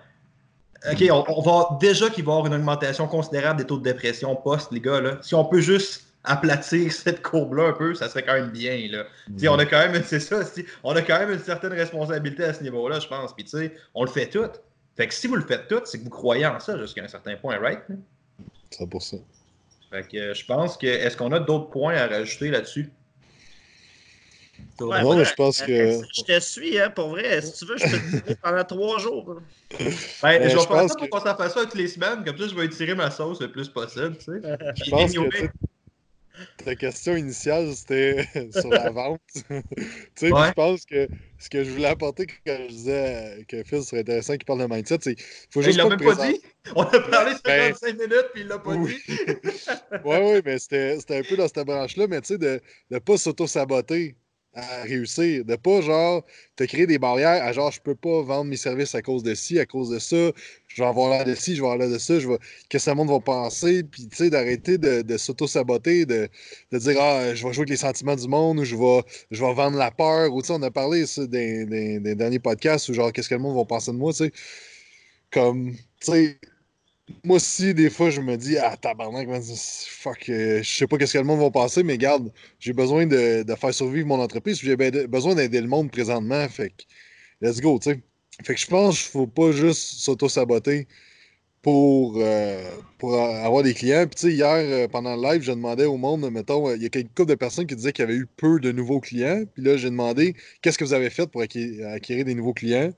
OK, on, va déjà qu'il va y avoir une augmentation considérable des taux de dépression post, les gars. Là. Si on peut juste aplatir cette courbe-là un peu, ça serait quand même bien. Là. On a quand même, c'est ça, on a quand même une certaine responsabilité à ce niveau-là, je pense. Puis tu sais, on le fait tout. Fait que si vous le faites tout, c'est que vous croyez en ça jusqu'à un certain point, right? 100%. Fait que je pense que. Est-ce qu'on a d'autres points à rajouter là-dessus? Ouais, non, je pense que. Je te suis, hein, pour vrai. Si tu veux, je peux te pendant trois jours. Ben, euh, je vais faire ça pour qu'on s'en fasse ça toutes les semaines. Comme ça, je vais étirer ma sauce le plus possible. Tu sais. je pense que ta question initiale, c'était sur la vente. tu sais, je pense que ce que je voulais apporter quand je disais que Phil serait intéressant qu'il parle de mindset, c'est faut juste. Il l'a même pas dit. On a parlé 55 ben, minutes puis il l'a pas dit. oui, oui, mais c'était un peu dans cette branche-là, mais tu sais, de ne pas s'auto-saboter à réussir. De pas, genre, te créer des barrières à genre, je peux pas vendre mes services à cause de ci, à cause de ça, je vais avoir l'air de ci, je vais avoir l'air de ça, je vais... qu'est-ce que le monde va penser, puis tu sais, d'arrêter de, de s'auto-saboter, de, de, dire, ah, je vais jouer avec les sentiments du monde, ou je vais, je vais vendre la peur, ou tu sais, on a parlé ça des, des, derniers podcasts, ou genre, qu'est-ce que le monde va penser de moi, tu sais. Comme, tu sais, moi aussi, des fois, je me dis, ah, tabarnak, fuck, euh, je sais pas qu'est-ce que le monde va passer, mais garde, j'ai besoin de, de, faire survivre mon entreprise, j'ai besoin d'aider le monde présentement, fait que, let's go, tu sais. Fait que je pense qu'il faut pas juste s'auto-saboter pour, euh, pour avoir des clients. Puis, tu sais, hier, euh, pendant le live, je demandais au monde, mettons, il y a quelques de personnes qui disaient qu'il y avait eu peu de nouveaux clients. Puis là, j'ai demandé, qu'est-ce que vous avez fait pour acquérir des nouveaux clients?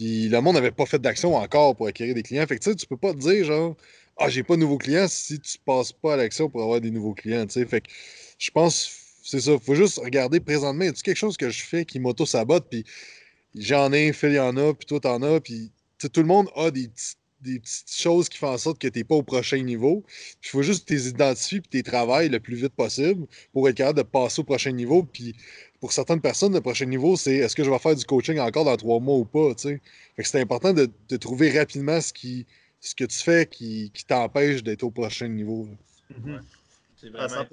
Puis le monde n'avait pas fait d'action encore pour acquérir des clients. Fait que tu sais, tu peux pas te dire genre Ah, j'ai pas de nouveaux clients si tu passes pas à l'action pour avoir des nouveaux clients. Sais. Fait que je pense c'est ça. Faut juste regarder présentement, y a quelque chose que je fais qui m'auto-sabote, puis j'en ai, Phil y en a, puis toi t'en as, puis tout le monde a des petites choses qui font en sorte que tu n'es pas au prochain niveau. Il faut juste que tu les identifies et tu travailles le plus vite possible pour être capable de passer au prochain niveau. Puis pour certaines personnes, le prochain niveau, c'est est-ce que je vais faire du coaching encore dans trois mois ou pas? c'est important de, trouver rapidement ce, qui, ce que tu fais qui, t'empêche d'être au prochain niveau. Mhm. C'est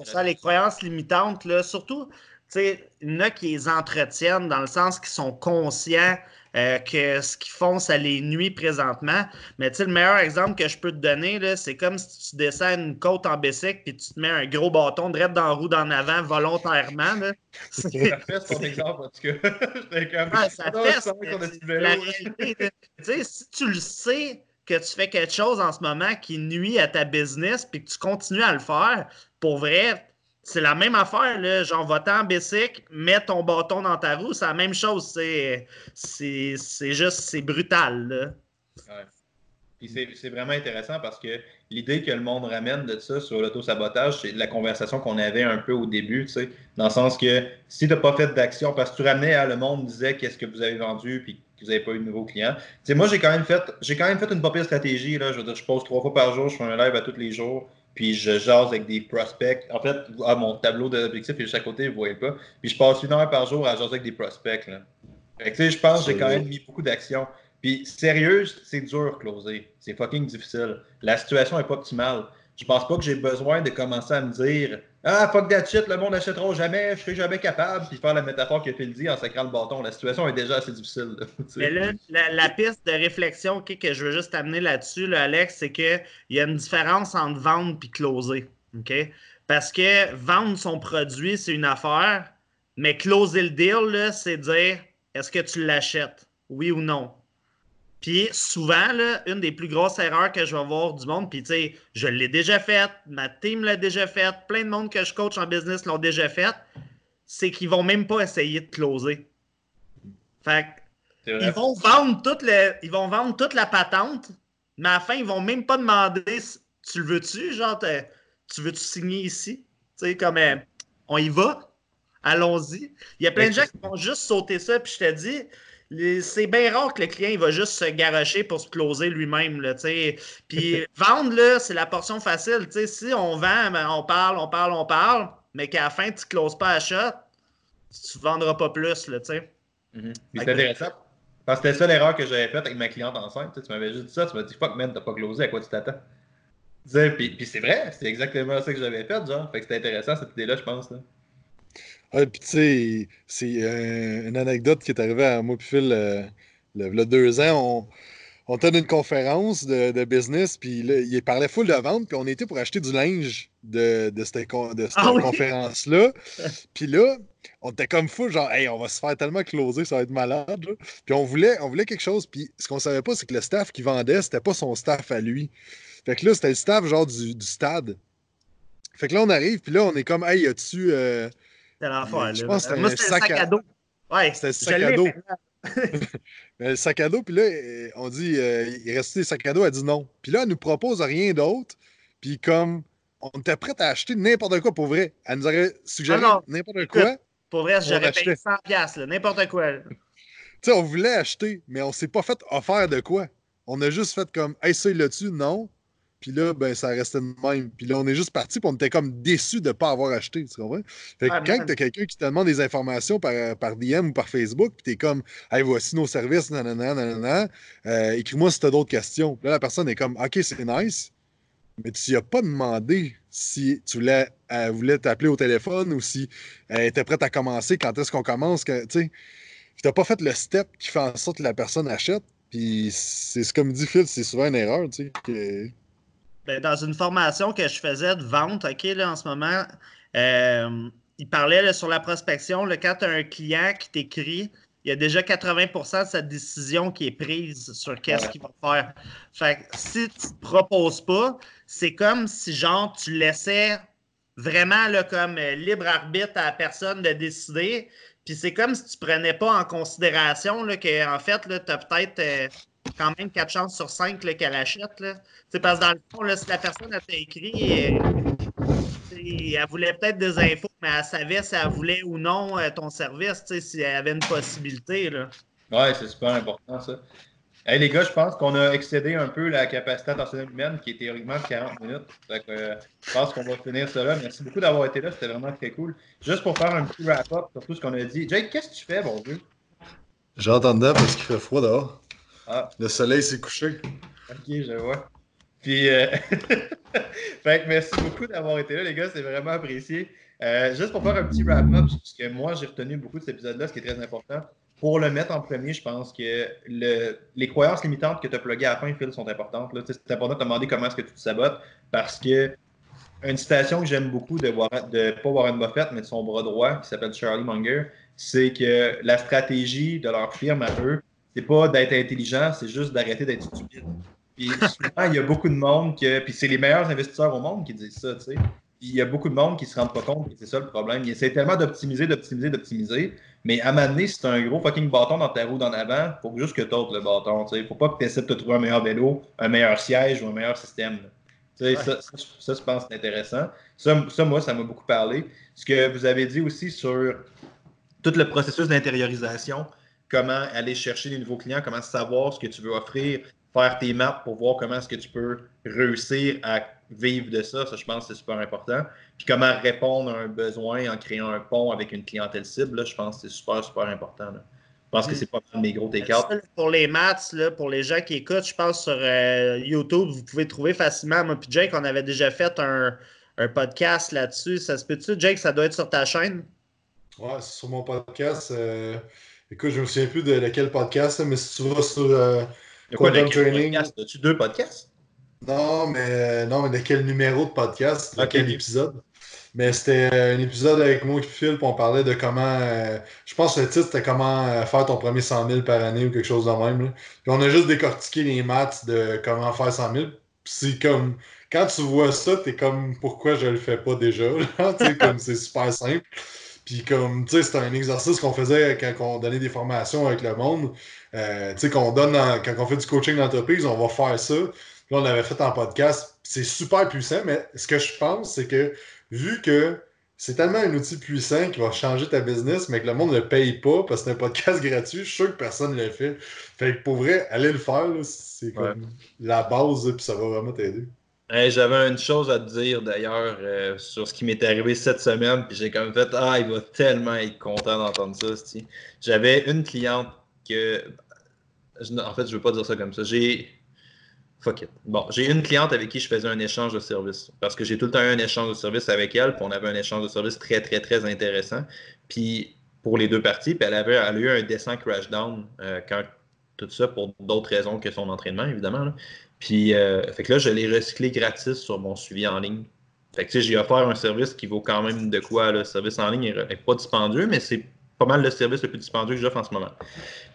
ça, les croyances limitantes, là, surtout, il y en a qui les entretiennent dans le sens qu'ils sont conscients euh, que ce qu'ils font, ça les nuit présentement. Mais le meilleur exemple que je peux te donner, c'est comme si tu descends une côte en bicycle et tu te mets un gros bâton direct dans la roue d'en avant volontairement. Là. Ça fait ton exemple, en tout cas. ça fait la réalité. si tu le sais que tu fais quelque chose en ce moment qui nuit à ta business puis que tu continues à le faire, pour vrai, c'est la même affaire, là. Genre, va-t'en en bicycle, mets ton bâton dans ta roue, c'est la même chose. C'est, juste, c'est brutal. Ouais. Puis c'est, vraiment intéressant parce que l'idée que le monde ramène de ça sur l'auto-sabotage, c'est la conversation qu'on avait un peu au début, tu sais, dans le sens que si tu n'as pas fait d'action, parce que tu ramenais à le monde disait qu'est-ce que vous avez vendu, puis que vous n'avez pas eu de nouveaux clients. Tu sais, moi, j'ai quand même fait, j'ai quand même fait une papier stratégie, là. Je veux dire, je pose trois fois par jour, je fais un live à tous les jours puis je jase avec des prospects. En fait, à mon tableau d'objectifs est juste à côté, vous ne voyez pas. Puis je passe une heure par jour à jaser avec des prospects. Là. Fait que, je pense que j'ai quand même mis beaucoup d'actions. Puis sérieux, c'est dur closer. C'est fucking difficile. La situation n'est pas optimale. Je pense pas que j'ai besoin de commencer à me dire ah, fuck that shit, le monde n'achètera jamais, je serai jamais capable, puis faire la métaphore que Phil dit en sacrant le bâton. La situation est déjà assez difficile. Mais là, la, piste de réflexion que je veux juste amener là-dessus, Alex, c'est qu'il y a une différence entre vendre et closer. Parce que vendre son produit, c'est une affaire, mais closer le deal, c'est dire est-ce que tu l'achètes? Oui ou non? Puis souvent, là, une des plus grosses erreurs que je vais voir du monde, puis tu sais, je l'ai déjà faite, ma team l'a déjà faite, plein de monde que je coach en business l'ont déjà faite, c'est qu'ils vont même pas essayer de closer. Fait ils vont, vendre toute ils vont vendre toute la patente, Mais à la fin, ils vont même pas demander tu le veux-tu, genre, tu veux-tu signer ici? Tu sais, comme euh, on y va, allons-y. Il y a plein de gens qui vont juste sauter ça, puis je te dis, c'est bien rare que le client il va juste se garocher pour se closer lui-même. Puis vendre, là, c'est la portion facile. sais si on vend, ben, on parle, on parle, on parle, mais qu'à la fin, tu ne closes pas à shot, tu ne vendras pas plus. Là, mm -hmm. C'est intéressant. Parce que c'était ça l'erreur que j'avais faite avec ma cliente enceinte. Tu m'avais juste dit ça, tu m'as dit fuck man, t'as pas closé, à quoi tu t'attends? Puis, puis c'est vrai, c'est exactement ça que j'avais fait, genre. Fait que c'était intéressant cette idée-là, je pense. Là. Ah, puis tu sais, c'est euh, une anecdote qui est arrivée à moi puis Phil euh, le, deux ans. On, on était une conférence de, de business, puis il parlait full de vente, puis on était pour acheter du linge de, de cette, de cette ah conférence-là. puis là, on était comme fou, genre, hey, on va se faire tellement closer, ça va être malade. Puis on voulait, on voulait quelque chose, puis ce qu'on savait pas, c'est que le staff qui vendait, c'était pas son staff à lui. Fait que là, c'était le staff, genre, du, du, stade. Fait que là, on arrive, puis là, on est comme, hey, y a-tu. Euh, c'était l'enfer, Je pense que c'était un sac, à dos. Ouais, c'était le sac à dos. le sac à dos, puis là, on dit, euh, il restait des sacs à dos, elle dit non. Puis là, elle nous propose rien d'autre, puis comme, on était prêt à acheter n'importe quoi pour vrai. Elle nous aurait suggéré ah n'importe quoi. Pour vrai, j'aurais payé 100$, n'importe quoi. tu sais, on voulait acheter, mais on s'est pas fait offert de quoi. On a juste fait comme, hey, ça, il l'a-tu? Non. Puis là, ben, ça restait de même. Puis là, on est juste parti, puis on était comme déçus de ne pas avoir acheté. Tu comprends? Fait que quand tu as quelqu'un qui te demande des informations par, par DM ou par Facebook, puis tu es comme, hey, voici nos services, nanana, nanana, euh, écris-moi si tu as d'autres questions. Puis là, la personne est comme, OK, c'est nice, mais tu n'as pas demandé si tu voulais, elle voulait t'appeler au téléphone ou si elle était prête à commencer, quand est-ce qu'on commence. Tu sais, tu n'as pas fait le step qui fait en sorte que la personne achète. Puis c'est comme dit Phil, c'est souvent une erreur, tu sais. Que ben, dans une formation que je faisais de vente, OK, là, en ce moment, euh, il parlait sur la prospection. Là, quand tu as un client qui t'écrit, il y a déjà 80% de sa décision qui est prise sur qu'est-ce qu'il va faire. Fait que si tu ne proposes pas, c'est comme si, genre, tu laissais vraiment là, comme euh, libre arbitre à la personne de décider. Puis c'est comme si tu ne prenais pas en considération qu'en en fait, tu as peut-être euh, quand même 4 chances sur 5 qu'elle achète. Là. Parce que dans le fond, là, si la personne a écrit, elle voulait peut-être des infos, mais elle savait si elle voulait ou non euh, ton service, si elle avait une possibilité. Là. Ouais, c'est super important ça. Hey, les gars, je pense qu'on a excédé un peu la capacité attentionnelle humaine qui est théoriquement de 40 minutes. Euh, je pense qu'on va finir cela. Merci beaucoup d'avoir été là. C'était vraiment très cool. Juste pour faire un petit wrap-up sur tout ce qu'on a dit. Jake, qu'est-ce que tu fais, bon Dieu? J'entendais parce qu'il fait froid dehors. Ah. Le soleil s'est couché. Ok, je vois. Puis, euh... fait que merci beaucoup d'avoir été là, les gars. C'est vraiment apprécié. Euh, juste pour faire un petit wrap-up, parce que moi, j'ai retenu beaucoup de cet épisode-là, ce qui est très important. Pour le mettre en premier, je pense que le... les croyances limitantes que tu as pluguées à la fin, Phil, sont importantes. C'est important de te demander comment est-ce que tu te sabotes, parce que une citation que j'aime beaucoup de, Warren, de pas Warren Buffett, mais de son bras droit, qui s'appelle Charlie Munger, c'est que la stratégie de leur firme à eux, c'est pas d'être intelligent, c'est juste d'arrêter d'être stupide. Puis souvent, il y a beaucoup de monde que. Puis c'est les meilleurs investisseurs au monde qui disent ça, tu sais. Puis il y a beaucoup de monde qui se rendent pas compte que c'est ça le problème. Ils essaient tellement d'optimiser, d'optimiser, d'optimiser. Mais à si tu un gros fucking bâton dans ta roue d'en avant, faut juste que tu le bâton. Tu sais. Faut pas que tu essaies de te trouver un meilleur vélo, un meilleur siège ou un meilleur système. Tu sais, ça, ça, je pense, c'est intéressant. Ça, ça, moi, ça m'a beaucoup parlé. Ce que vous avez dit aussi sur tout le processus d'intériorisation, comment aller chercher des nouveaux clients, comment savoir ce que tu veux offrir, faire tes maps pour voir comment est-ce que tu peux réussir à vivre de ça. Ça, je pense que c'est super important. Puis comment répondre à un besoin en créant un pont avec une clientèle cible, là, je pense que c'est super, super important. Je pense que c'est pas mes gros take Pour les maths, là, pour les gens qui écoutent, je pense sur euh, YouTube, vous pouvez trouver facilement. Moi puis Jake, on avait déjà fait un, podcast là-dessus. Ça se peut-tu, Jake, ça doit être sur ta chaîne? Ouais, c'est sur mon podcast. Euh, Écoute, je me souviens plus de lequel podcast, mais si tu vas sur euh, Quantum Training. As-tu deux podcasts? Non, mais non, mais de quel numéro de podcast, de quel épisode? Mais c'était un épisode avec moi qui puis on parlait de comment. Euh, je pense que le titre c'était comment euh, faire ton premier 100 000 par année ou quelque chose de même. Puis on a juste décortiqué les maths de comment faire 100 000. Puis c'est comme. Quand tu vois ça, t'es comme pourquoi je le fais pas déjà? comme c'est super simple. Puis comme, tu sais, c'était un exercice qu'on faisait quand on donnait des formations avec le monde. Euh, tu sais, qu'on donne quand on fait du coaching d'entreprise, on va faire ça. Là, on l'avait fait en podcast. C'est super puissant, mais ce que je pense, c'est que vu que c'est tellement un outil puissant qui va changer ta business, mais que le monde ne le paye pas parce que c'est un podcast gratuit, je suis sûr que personne ne le fait. Fait que pour vrai, allez le faire, c'est comme la base, puis ça va vraiment t'aider. J'avais une chose à te dire d'ailleurs euh, sur ce qui m'est arrivé cette semaine, puis j'ai comme fait Ah, il va tellement être content d'entendre ça. J'avais une cliente que. En fait, je veux pas dire ça comme ça. J'ai Fuck it. Bon, j'ai une cliente avec qui je faisais un échange de services parce que j'ai tout le temps eu un échange de services avec elle, puis on avait un échange de services très, très, très intéressant. Puis pour les deux parties, puis elle, avait, a eu un descent crash-down euh, quand tout ça pour d'autres raisons que son entraînement, évidemment. Puis, euh, fait que là, je l'ai recyclé gratis sur mon suivi en ligne. Fait que, tu sais, j'ai offert un service qui vaut quand même de quoi, le service en ligne n'est pas dispendieux, mais c'est pas mal le service le plus dispendieux que j'offre en ce moment.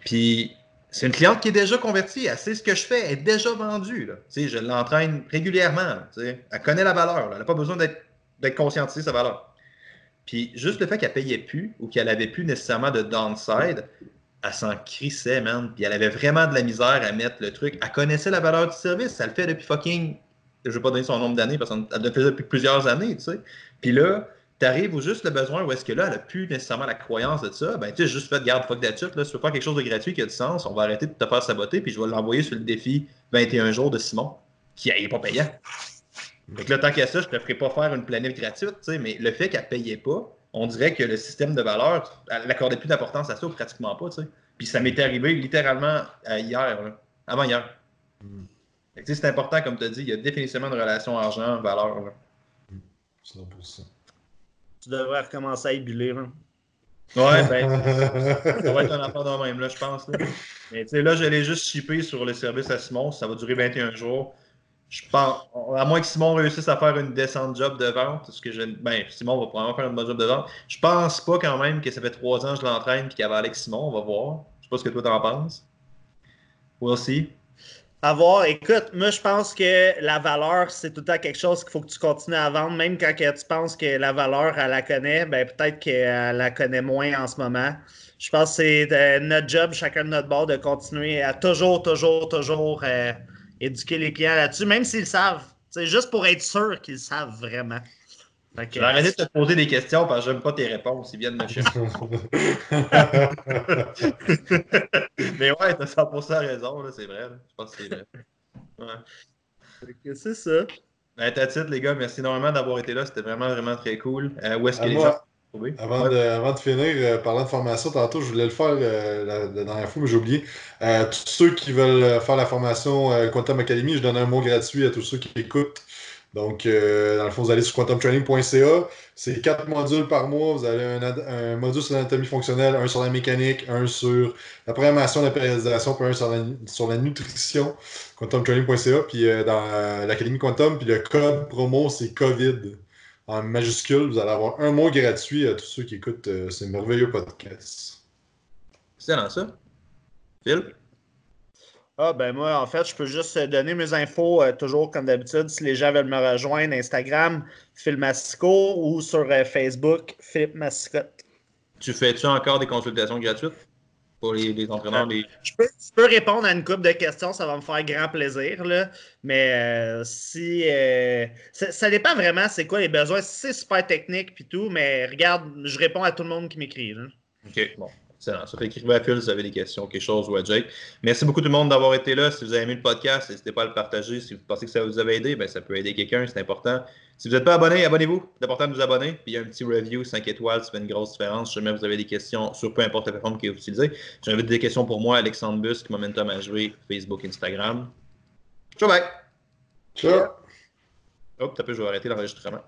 Puis, c'est une cliente qui est déjà convertie. Elle sait ce que je fais. Elle est déjà vendue. Là. Je l'entraîne régulièrement. Elle connaît la valeur. Elle n'a pas besoin d'être conscientisée de sa valeur. Puis juste le fait qu'elle payait plus ou qu'elle avait plus nécessairement de downside, elle s'en crissait, man. Puis elle avait vraiment de la misère à mettre le truc. Elle connaissait la valeur du service. Elle le fait depuis fucking. Je vais pas donner son nombre d'années parce qu'elle le fait depuis plusieurs années, tu sais. Puis là, tu arrives au juste le besoin où est-ce que là, elle n'a plus nécessairement la croyance de ça, ben tu sais, juste fait, garde, fuck that là, si tu veux faire quelque chose de gratuit qui a du sens, on va arrêter de te faire saboter, puis je vais l'envoyer sur le défi 21 jours de Simon, qui n'est pas payant. Donc là, tant qu'à ça, je ne te ferai pas faire une planète gratuite, tu sais, mais le fait qu'elle payait pas, on dirait que le système de valeur, elle n'accordait plus d'importance à ça, ou pratiquement pas, tu sais. Puis ça m'était arrivé littéralement euh, hier, avant hier. Mm. C'est important, comme tu as dit, il y a définitivement une relation argent-valeur. C'est pour ça tu devrais recommencer à ébuler. Ouais, ben, ça va être un affaire de même, là, je pense. Là. Mais tu sais, là, je l'ai juste shippé sur le service à Simon. Ça va durer 21 jours. Je pense, à moins que Simon réussisse à faire une descente job de vente, parce que je, ben, Simon va probablement faire une bonne job de vente. Je pense pas quand même que ça fait trois ans que je l'entraîne et qu'il y avait Simon. On va voir. Je sais pas ce que toi t'en penses. We'll see avoir. Écoute, moi, je pense que la valeur, c'est tout le temps quelque chose qu'il faut que tu continues à vendre. Même quand tu penses que la valeur, elle la connaît, ben, peut-être qu'elle la connaît moins en ce moment. Je pense que c'est euh, notre job, chacun de notre bord, de continuer à toujours, toujours, toujours euh, éduquer les clients là-dessus, même s'ils savent. C'est juste pour être sûr qu'ils savent vraiment. Je vais arrêter de te poser des questions parce que j'aime pas tes réponses. Ils viennent me chercher. Mais ouais, t'as 100% raison, c'est vrai. Je pense que c'est vrai. Ouais. C'est ça. Ben, t'as titre, les gars, merci énormément d'avoir été là. C'était vraiment, vraiment très cool. Euh, où est-ce que les gens avant, de, avant de finir, euh, parlant de formation, tantôt, je voulais le faire euh, la, dernière fois, mais j'ai oublié. tous ceux qui veulent faire la formation Quantum Academy, je donne un mot gratuit à tous ceux qui écoutent. Donc, euh, dans le fond, vous allez sur quantumtraining.ca. C'est quatre modules par mois. Vous avez un, module sur l'anatomie fonctionnelle, un sur la mécanique, un sur la programmation, la périodisation, puis un sur la, sur la nutrition. Quantumtraining.ca. Puis euh, dans l'Académie Quantum, puis le code promo, c'est COVID. En majuscule, vous allez avoir un mois gratuit à tous ceux qui écoutent euh, ce merveilleux podcast. C'est dans ça. Phil? Ah, ben moi, en fait, je peux juste donner mes infos, euh, toujours comme d'habitude, si les gens veulent me rejoindre, Instagram, Phil Massico, ou sur euh, Facebook, Philippe Massicotte. Tu fais-tu encore des consultations gratuites? Les, entraîneurs? Je, peux, répondre à une couple de questions, ça va me faire grand plaisir, là. mais euh, si... Ça, dépend vraiment c'est quoi les besoins. c'est super technique puis tout, mais regarde, je réponds à tout le monde qui m'écrit. OK, bon. Ça fait écrivez à Phil si vous avez des questions, quelque chose ou à Jake. Merci beaucoup tout le monde d'avoir été là. Si vous avez aimé le podcast, n'hésitez pas à le partager. Si vous pensez que ça vous avait aidé, ben, ça peut aider quelqu'un, c'est important. Si vous n'êtes pas abonné, abonnez-vous. C'est important de vous abonner. Puis il y a un petit review 5 étoiles, ça fait une grosse différence. Si jamais vous avez des questions sur peu importe la plateforme que vous utilisez. J'invite des questions pour moi, Alexandre Busque, Momentum à jouer, Facebook, Instagram. Ciao, bye! Ciao! Hop, t'as pu, je vais arrêter l'enregistrement.